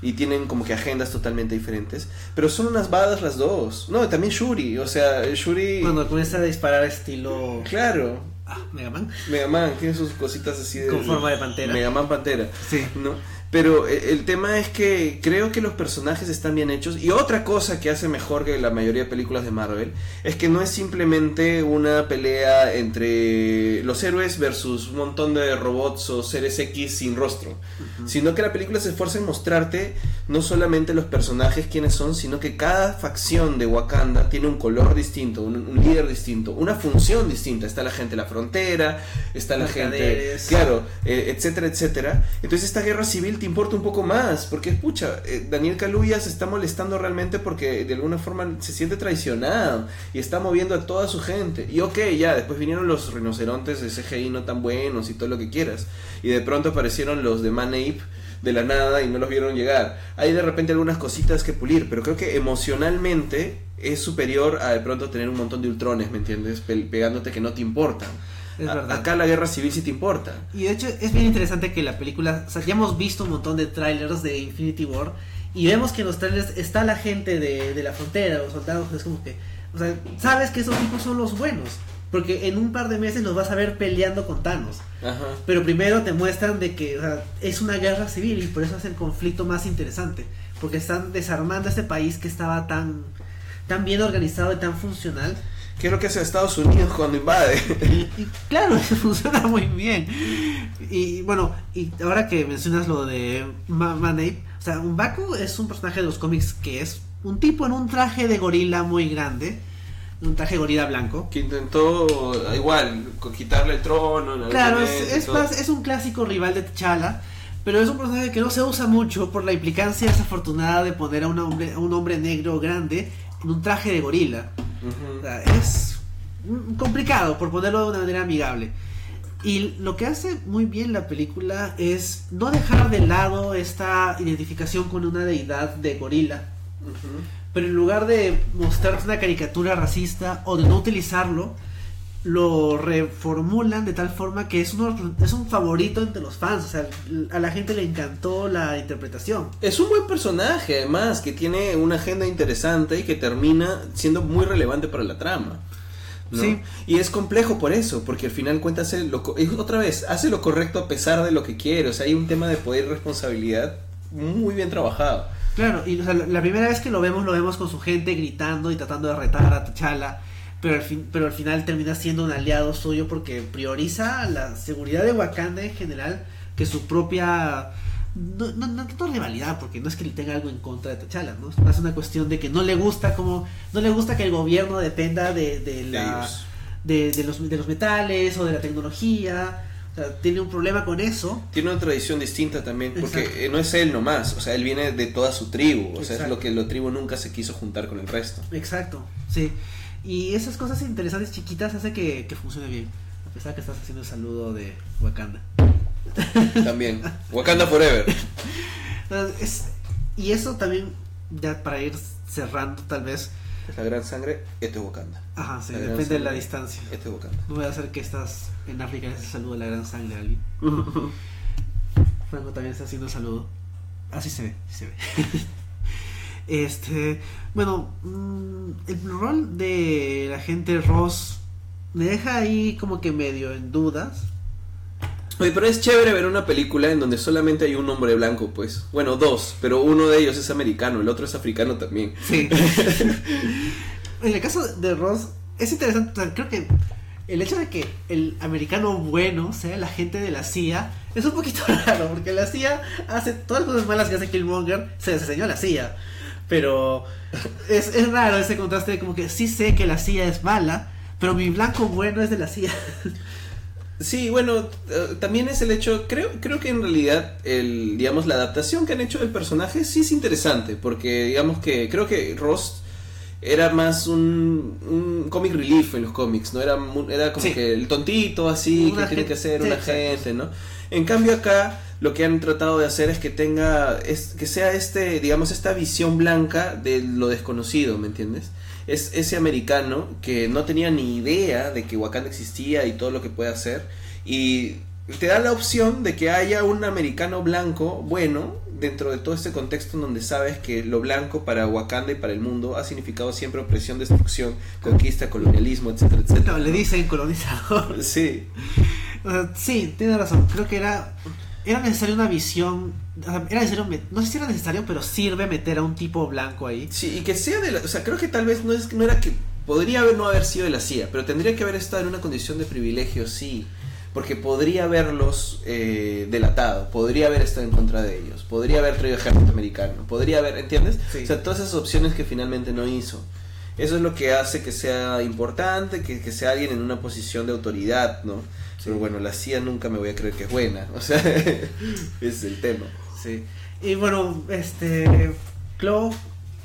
Y tienen como que agendas totalmente diferentes. Pero son unas badas las dos. No, también Shuri. O sea, Shuri. Cuando comienza a disparar estilo Claro. Ah, Mega Man. Mega Man tiene sus cositas así de. Con forma de pantera. Mega Man Pantera. Sí. ¿no? Pero eh, el tema es que creo que los personajes están bien hechos. Y otra cosa que hace mejor que la mayoría de películas de Marvel es que no es simplemente una pelea entre los héroes versus un montón de robots o seres X sin rostro. Sino que la película se esfuerza en mostrarte no solamente los personajes quiénes son, sino que cada facción de Wakanda tiene un color distinto, un, un líder distinto, una función distinta. Está la gente de la frontera, está la gente. Mercaderes. Claro, eh, etcétera, etcétera. Entonces esta guerra civil te importa un poco más, porque escucha, eh, Daniel Kaluuya se está molestando realmente porque de alguna forma se siente traicionado y está moviendo a toda su gente. Y ok, ya, después vinieron los rinocerontes de CGI no tan buenos y todo lo que quieras. Y de pronto aparecieron los de Man Ape de la nada y no los vieron llegar. Hay de repente algunas cositas que pulir, pero creo que emocionalmente es superior a de pronto tener un montón de ultrones, ¿me entiendes? Pe- pegándote que no te importan. Es A- verdad. Acá la guerra civil sí te importa. Y de hecho es bien interesante que la película, o sea, ya hemos visto un montón de trailers de Infinity War y vemos que en los trailers está la gente de, de la frontera, los soldados, es como que, o sea, sabes que esos tipos son los buenos, porque en un par de meses los vas a ver peleando con Thanos. Ajá. Pero primero te muestran de que o sea, es una guerra civil y por eso es el conflicto más interesante, porque están desarmando este país que estaba tan, tan bien organizado y tan funcional. ¿Qué es lo que hace Estados Unidos cuando invade? Y claro, funciona muy bien. Y bueno, y ahora que mencionas lo de Ma- Manape, o sea, Mbaku es un personaje de los cómics que es un tipo en un traje de gorila muy grande, un traje de gorila blanco. que intentó igual co- quitarle el trono. Claro, es, es, más- es un clásico rival de T'Challa, pero es un personaje que no se usa mucho por la implicancia desafortunada de poner a un hombre, a un hombre negro grande en un traje de gorila. O Ujú. sea, es complicado, por ponerlo de una manera amigable. Y lo que hace muy bien la película es no dejar de lado esta identificación con una deidad de gorila. Pero en lugar de mostrarte una caricatura racista o de no utilizarlo, lo reformulan de tal forma que es, uno, es un favorito entre los fans. O sea, a la gente le encantó la interpretación. Es un buen personaje, además, que tiene una agenda interesante y que termina siendo muy relevante para la trama. ¿no? Sí. Y es complejo por eso, porque al final cuenta hace lo, otra vez, hace lo correcto a pesar de lo que quiere. O sea, hay un tema de poder y responsabilidad muy bien trabajado. Claro, y o sea, la la primera vez que lo vemos, lo vemos con su gente gritando y tratando de retar a T'Challa. Pero al, fin, pero al final termina siendo un aliado suyo porque prioriza la seguridad de Wakanda en general que su propia. No, no, no tanto rivalidad, porque no es que le tenga algo en contra de T'Challa, ¿no? Es más una cuestión de que no le gusta como. No le gusta que el gobierno dependa de, de la. De, de los, de los metales o de la tecnología. O sea, tiene un problema con eso. Tiene una tradición distinta también, porque Exacto. eh, no es él nomás, o sea, él viene de toda su tribu, o sea, es lo que la tribu nunca se quiso juntar con el resto. Exacto, sí. Y esas cosas interesantes chiquitas hace que, que funcione bien. A pesar que estás haciendo el saludo de Wakanda. También. Wakanda Forever. Entonces, es- y eso también, ya para ir cerrando tal vez, la gran sangre, esto es Wakanda. ajá, sí, depende de la distancia. Esto es Wakanda. No voy a hacer que estás en África y ese saludo de la gran sangre a alguien. Franco también está haciendo un saludo. Así se ve, sí se ve. este, bueno, mm, el rol de la gente Ross me deja ahí como que medio en dudas. Oye, pero es chévere ver una película en donde solamente hay un hombre blanco, pues. Bueno, dos, pero uno de ellos es americano, el otro es africano también. Sí. en el caso de Ross, es interesante, creo que el hecho de que el americano bueno sea el agente de la CIA es un poquito raro, porque la CIA hace todas las cosas malas que hace Killmonger, se las enseñó a la CIA. Pero es, es raro ese contraste de como que sí sé que la CIA es mala, pero mi blanco bueno es de la CIA. Sí, bueno, eh, también es el hecho, creo, creo que en realidad, el, digamos, la adaptación que han hecho del personaje sí es interesante, porque digamos que creo que Ross era más un, un comic relief en los cómics, ¿no? Era, era como Sí. que el tontito así, que tiene que ser sí, un exacto. agente, ¿no? En cambio acá lo que han tratado de hacer es que tenga, es, que sea este, digamos, esta visión blanca de lo desconocido, ¿me entiendes? Es ese americano que no tenía ni idea de que Wakanda existía y todo lo que puede hacer y te da la opción de que haya un americano blanco bueno dentro de todo este contexto en donde sabes que lo blanco para Wakanda y para el mundo ha significado siempre opresión, destrucción, conquista, colonialismo, etcétera, etcétera. No, le dicen colonizador. Sí, O sea, sí, tiene razón. Creo que era era necesaria una visión. Era necesario, no sé si era necesario, pero sirve meter a un tipo blanco ahí. sí, y que sea de la, o sea, creo que tal vez no es no era que podría haber no haber sido de la CIA, pero tendría que haber estado en una condición de privilegio, sí. Porque podría haberlos eh, delatado, podría haber estado en contra de ellos, podría haber traído ejército americano, podría haber, ¿entiendes? Sí. O sea, todas esas opciones que finalmente no hizo. Eso es lo que hace que sea importante, que, que sea alguien en una posición de autoridad, ¿no? Pero bueno, la CIA nunca me voy a creer que es buena, o sea, ese es el tema. Sí. Y bueno, este. Claw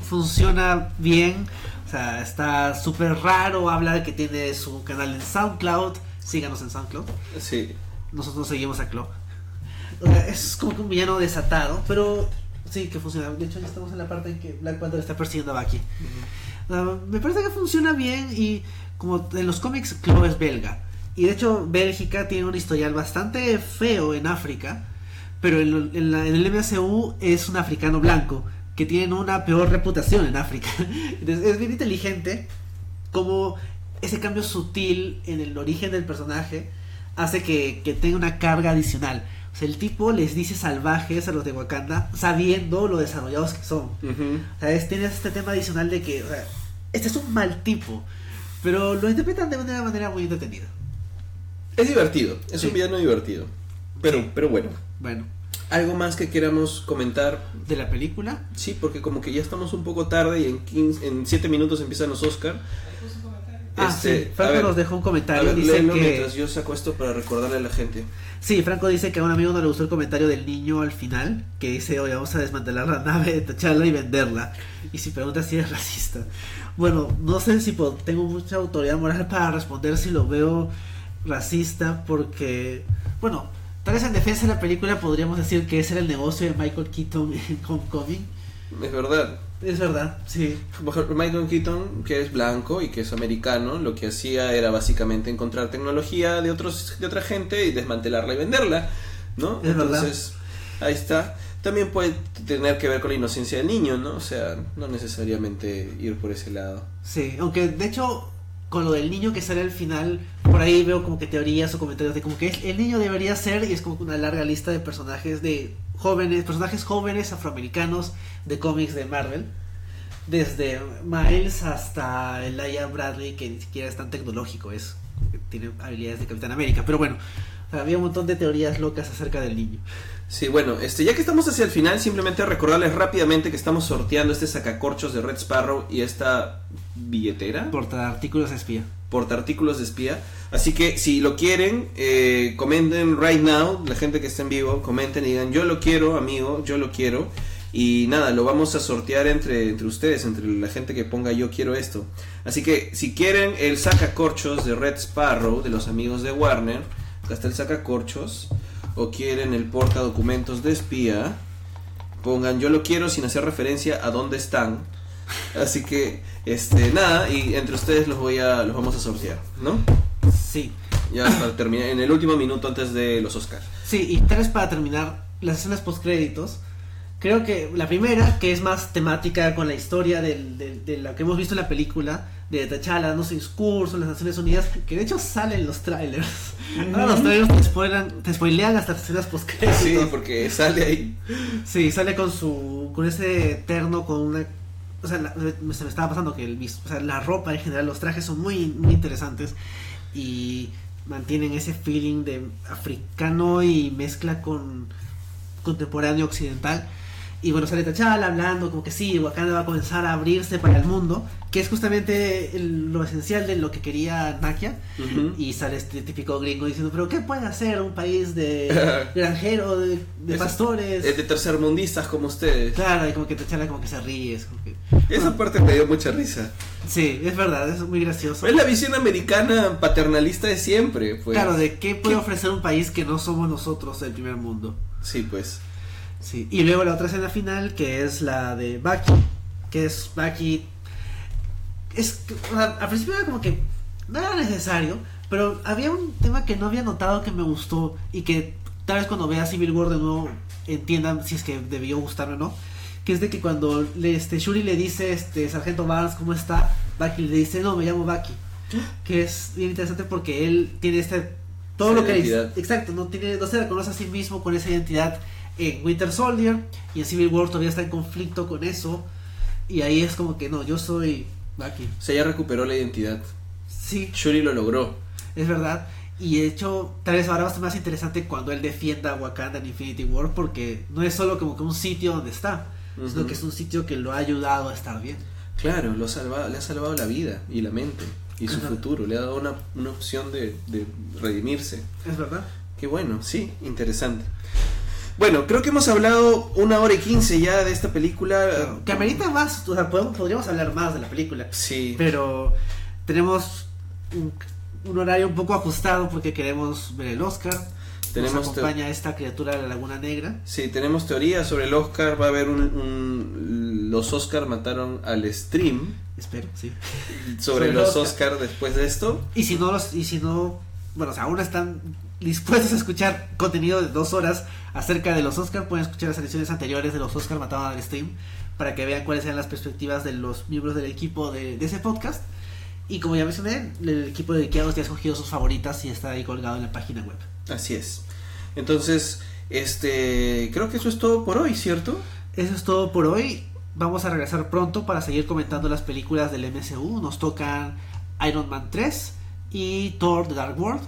funciona bien. O sea, está súper raro. Habla de que tiene su canal en SoundCloud. Síganos en SoundCloud. Sí, Nosotros seguimos a Claw. O sea, es como que un villano desatado, pero sí que funciona. De hecho, ya estamos en la parte en que Black Panther está persiguiendo a Bucky. Uh, me parece que funciona bien y como en los cómics Claw es belga y de hecho Bélgica tiene un historial bastante feo en África pero en, en la- en el MCU es un africano blanco que tiene una peor reputación en África. Entonces, es bien inteligente como ese cambio sutil en el origen del personaje hace que, que tenga una carga adicional. O sea el tipo les dice salvajes a los de Wakanda sabiendo lo desarrollados que son. O sea, es- tienes este tema adicional de que, o sea, este es un mal tipo, pero lo interpretan de una manera muy entretenida. Es divertido, es Sí. un villano divertido. Pero, Sí. pero bueno, Bueno, algo más que queramos comentar de la película, Sí, porque como que ya estamos un poco tarde y en 15, en 7 minutos empiezan los Oscar. ah, Este, sí, Franco ver, nos dejó un comentario, ver, dice que... mientras yo saco esto para recordarle a la gente. Sí, Franco dice que a un amigo no le gustó el comentario del niño al final, que dice, oye, vamos a desmantelar la nave de T'Challa y venderla. Y si pregunta si es racista. Bueno, no sé si tengo mucha autoridad moral para responder si lo veo racista, porque, bueno, tal vez en defensa de la película podríamos decir que ese era el negocio de Michael Keaton en Homecoming. Es verdad. Es verdad, sí. Michael Keaton, que es blanco y que es americano, lo que hacía era básicamente encontrar tecnología de otros de otra gente y desmantelarla y venderla, ¿no? Es verdad. Entonces, ahí está. También puede tener que ver con la inocencia del niño, ¿no? O sea, no necesariamente ir por ese lado. Sí, aunque de hecho con lo del niño que sale al final, por ahí veo como que teorías o comentarios de como que el- el niño debería ser y es como una larga lista de personajes de jóvenes, personajes jóvenes afroamericanos de cómics de Marvel. Desde Miles hasta Elijah Bradley, que ni siquiera es tan tecnológico, es tiene habilidades de Capitán América. Pero bueno, había un montón de teorías locas acerca del niño. Sí, bueno, este, ya que estamos hacia el final, simplemente recordarles rápidamente que estamos sorteando este sacacorchos de Red Sparrow y esta billetera, Porta artículos espía. portaartículos de espía. Así que si lo quieren, eh, comenten right now, la gente que está en vivo, comenten y digan yo lo quiero, amigo, yo lo quiero. Y nada, lo vamos a sortear entre, entre ustedes, entre la gente que ponga yo quiero esto. Así que si quieren el sacacorchos de Red Sparrow, de los amigos de Warner, acá está el sacacorchos, o quieren el porta documentos de espía, pongan yo lo quiero sin hacer referencia a dónde están. Así que, este, nada, y entre ustedes los voy a, los vamos a sortear, ¿no? Sí, Ya para terminar, en el último minuto antes de los Oscars. Sí, y tal vez para terminar las escenas post créditos, creo que la primera, que es más temática con la historia del- del- de lo que hemos visto en la película, de T'Challa dando su discurso en las Naciones Unidas, que de hecho salen los trailers. Ahora los trailers te spoilan, te spoilean hasta las escenas post créditos. Sí, porque sale ahí. Sí, sale con su con ese terno con una o sea, la- se me estaba pasando que el o sea, la ropa en general, los trajes son muy muy interesantes y mantienen ese feeling de africano y mezcla con contemporáneo occidental Y bueno, sale T'Challa hablando como que sí, Wakanda va a comenzar a abrirse para el mundo, que es justamente el- lo esencial de lo que quería Nakia. Ujú. Y sale este típico gringo diciendo, pero ¿qué puede hacer un país de granjero, de, de Eso- pastores? Es de tercermundistas como ustedes. Claro, y como que T'Challa como que se ríe. Es como que... Esa parte me dio mucha risa. Sí, es verdad, es muy gracioso. Es la visión americana paternalista de siempre, pues. Claro, de qué puede ofrecer un país que no somos nosotros el primer mundo. Sí, pues. Sí. Y luego la otra escena final, que es la de Bucky, que es Bucky... Es, que, o sea, al principio era como que no era necesario, pero había un tema que no había notado que me gustó y que tal vez cuando vea Civil War de nuevo entiendan si es que debió gustarme o no. Que es de que cuando le, este, Shuri le dice, este, Sargento Barnes, ¿cómo está? Bucky le dice, no, me llamo Bucky. Que es bien interesante porque él tiene este... Todo Esa lo que... identidad. Exacto, no, tiene, no se reconoce a sí mismo con esa identidad en Winter Soldier y en Civil War todavía está en conflicto con eso. Y ahí es como que no, yo soy Bucky. O sea, ya recuperó la identidad. Sí, Shuri lo logró. es verdad. Y de hecho, tal vez ahora va a ser más interesante cuando él defienda a Wakanda en Infinity War porque no es solo como que un sitio donde está, sino Ujú. que es un sitio que lo ha ayudado a estar bien. Claro, lo salvado, le ha salvado la vida y la mente y su Ajá. futuro. Le ha dado una, una opción de, de redimirse. Es verdad. Qué bueno, sí, interesante. Bueno, creo que hemos hablado una hora y quince ya de esta película. Que amerita más, o sea, podemos- podríamos hablar más de la película. Sí. Pero tenemos un, un horario un poco ajustado porque queremos ver el Oscar. Tenemos Nos acompaña esta criatura de la Laguna Negra. Sí, tenemos teorías sobre el Oscar. Va a haber un, un- los Oscar mataron al stream Espero, sí. sobre, los Oscar. Oscar después de esto. Y si no los, y si no, bueno, o sea, aún están dispuestos a escuchar contenido de dos horas acerca de los Oscar, pueden escuchar las ediciones anteriores de los Oscar mataban al stream para que vean cuáles eran las perspectivas de los miembros del equipo de, de ese podcast. Y como ya mencioné, el equipo de Dedicados ya ha escogido sus favoritas y está ahí colgado en la página web. Así es. Entonces, este, creo que eso es todo por hoy, ¿cierto? Eso es todo por hoy. Vamos a regresar pronto para seguir comentando las películas del MCU. Nos tocan Iron Man 3 y Thor The Dark World.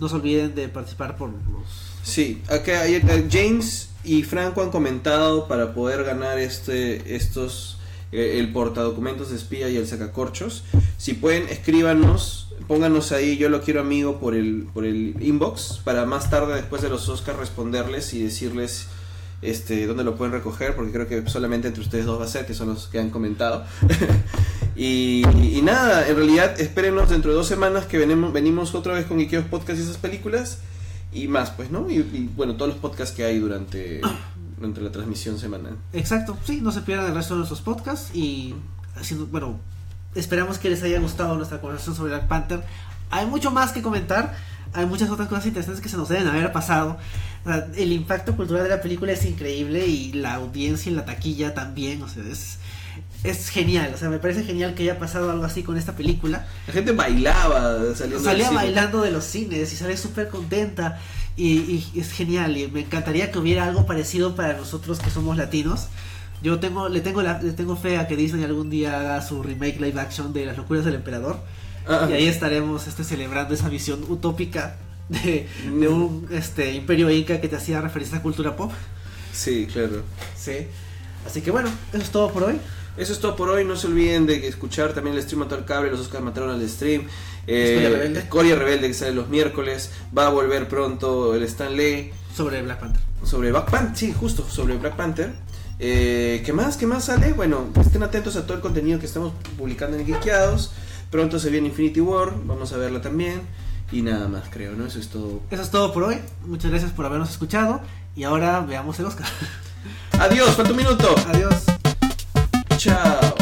No se olviden de participar por los... Sí, acá James y Franco han comentado para poder ganar este estos eh, el portadocumentos de espía y el sacacorchos. Si pueden, escríbanos, pónganos ahí, yo lo quiero amigo por el por el inbox para más tarde después de los Oscars responderles y decirles este dónde lo pueden recoger porque creo que solamente entre ustedes dos va a ser que son los que han comentado. y, y nada, en realidad espérenos dentro de dos semanas que venimos, venimos otra vez con Ikeos Podcast y esas películas y más pues, ¿no? Y, y, bueno, todos los podcasts que hay durante, durante la transmisión semanal. Exacto, sí, no se pierdan el resto de nuestros podcasts y haciendo, bueno, esperamos que les haya gustado nuestra conversación sobre Black Panther. Hay mucho más que comentar, hay muchas otras cosas interesantes que se nos deben haber pasado. O sea, el impacto cultural de la película es increíble y la audiencia y la taquilla también, o sea, es, es genial, o sea, me parece genial que haya pasado algo así con esta película. La gente bailaba saliendo Salía del cine. bailando de los cines y sale súper contenta y, y es genial y me encantaría que hubiera algo parecido para nosotros que somos latinos. Yo tengo, le tengo la, le tengo fe a que Disney algún día haga su remake live action de Las locuras del emperador Ah. y ahí estaremos este, celebrando esa visión utópica de, de un este imperio inca que te hacía referencia a cultura pop. Sí, claro. Sí. Así que bueno, eso es todo por hoy. Eso es todo por hoy. No se olviden de escuchar también el stream mató al cable. Los Oscars mataron al stream. Eh, Rebelde. Escoria Rebelde que sale los miércoles. Va a volver pronto el Stanley Sobre Black Panther. sobre Black Panther. Sí, justo sobre Black Panther. Eh, ¿Qué más? ¿Qué más sale? Bueno, estén atentos a todo el contenido que estamos publicando en Geekeados. Pronto se viene Infinity War. Vamos a verla también. Y nada más, creo, ¿no? Eso es todo. Eso es todo por hoy. Muchas gracias por habernos escuchado y ahora veamos el Oscar. Adiós, falta un minuto. Adiós. Ciao.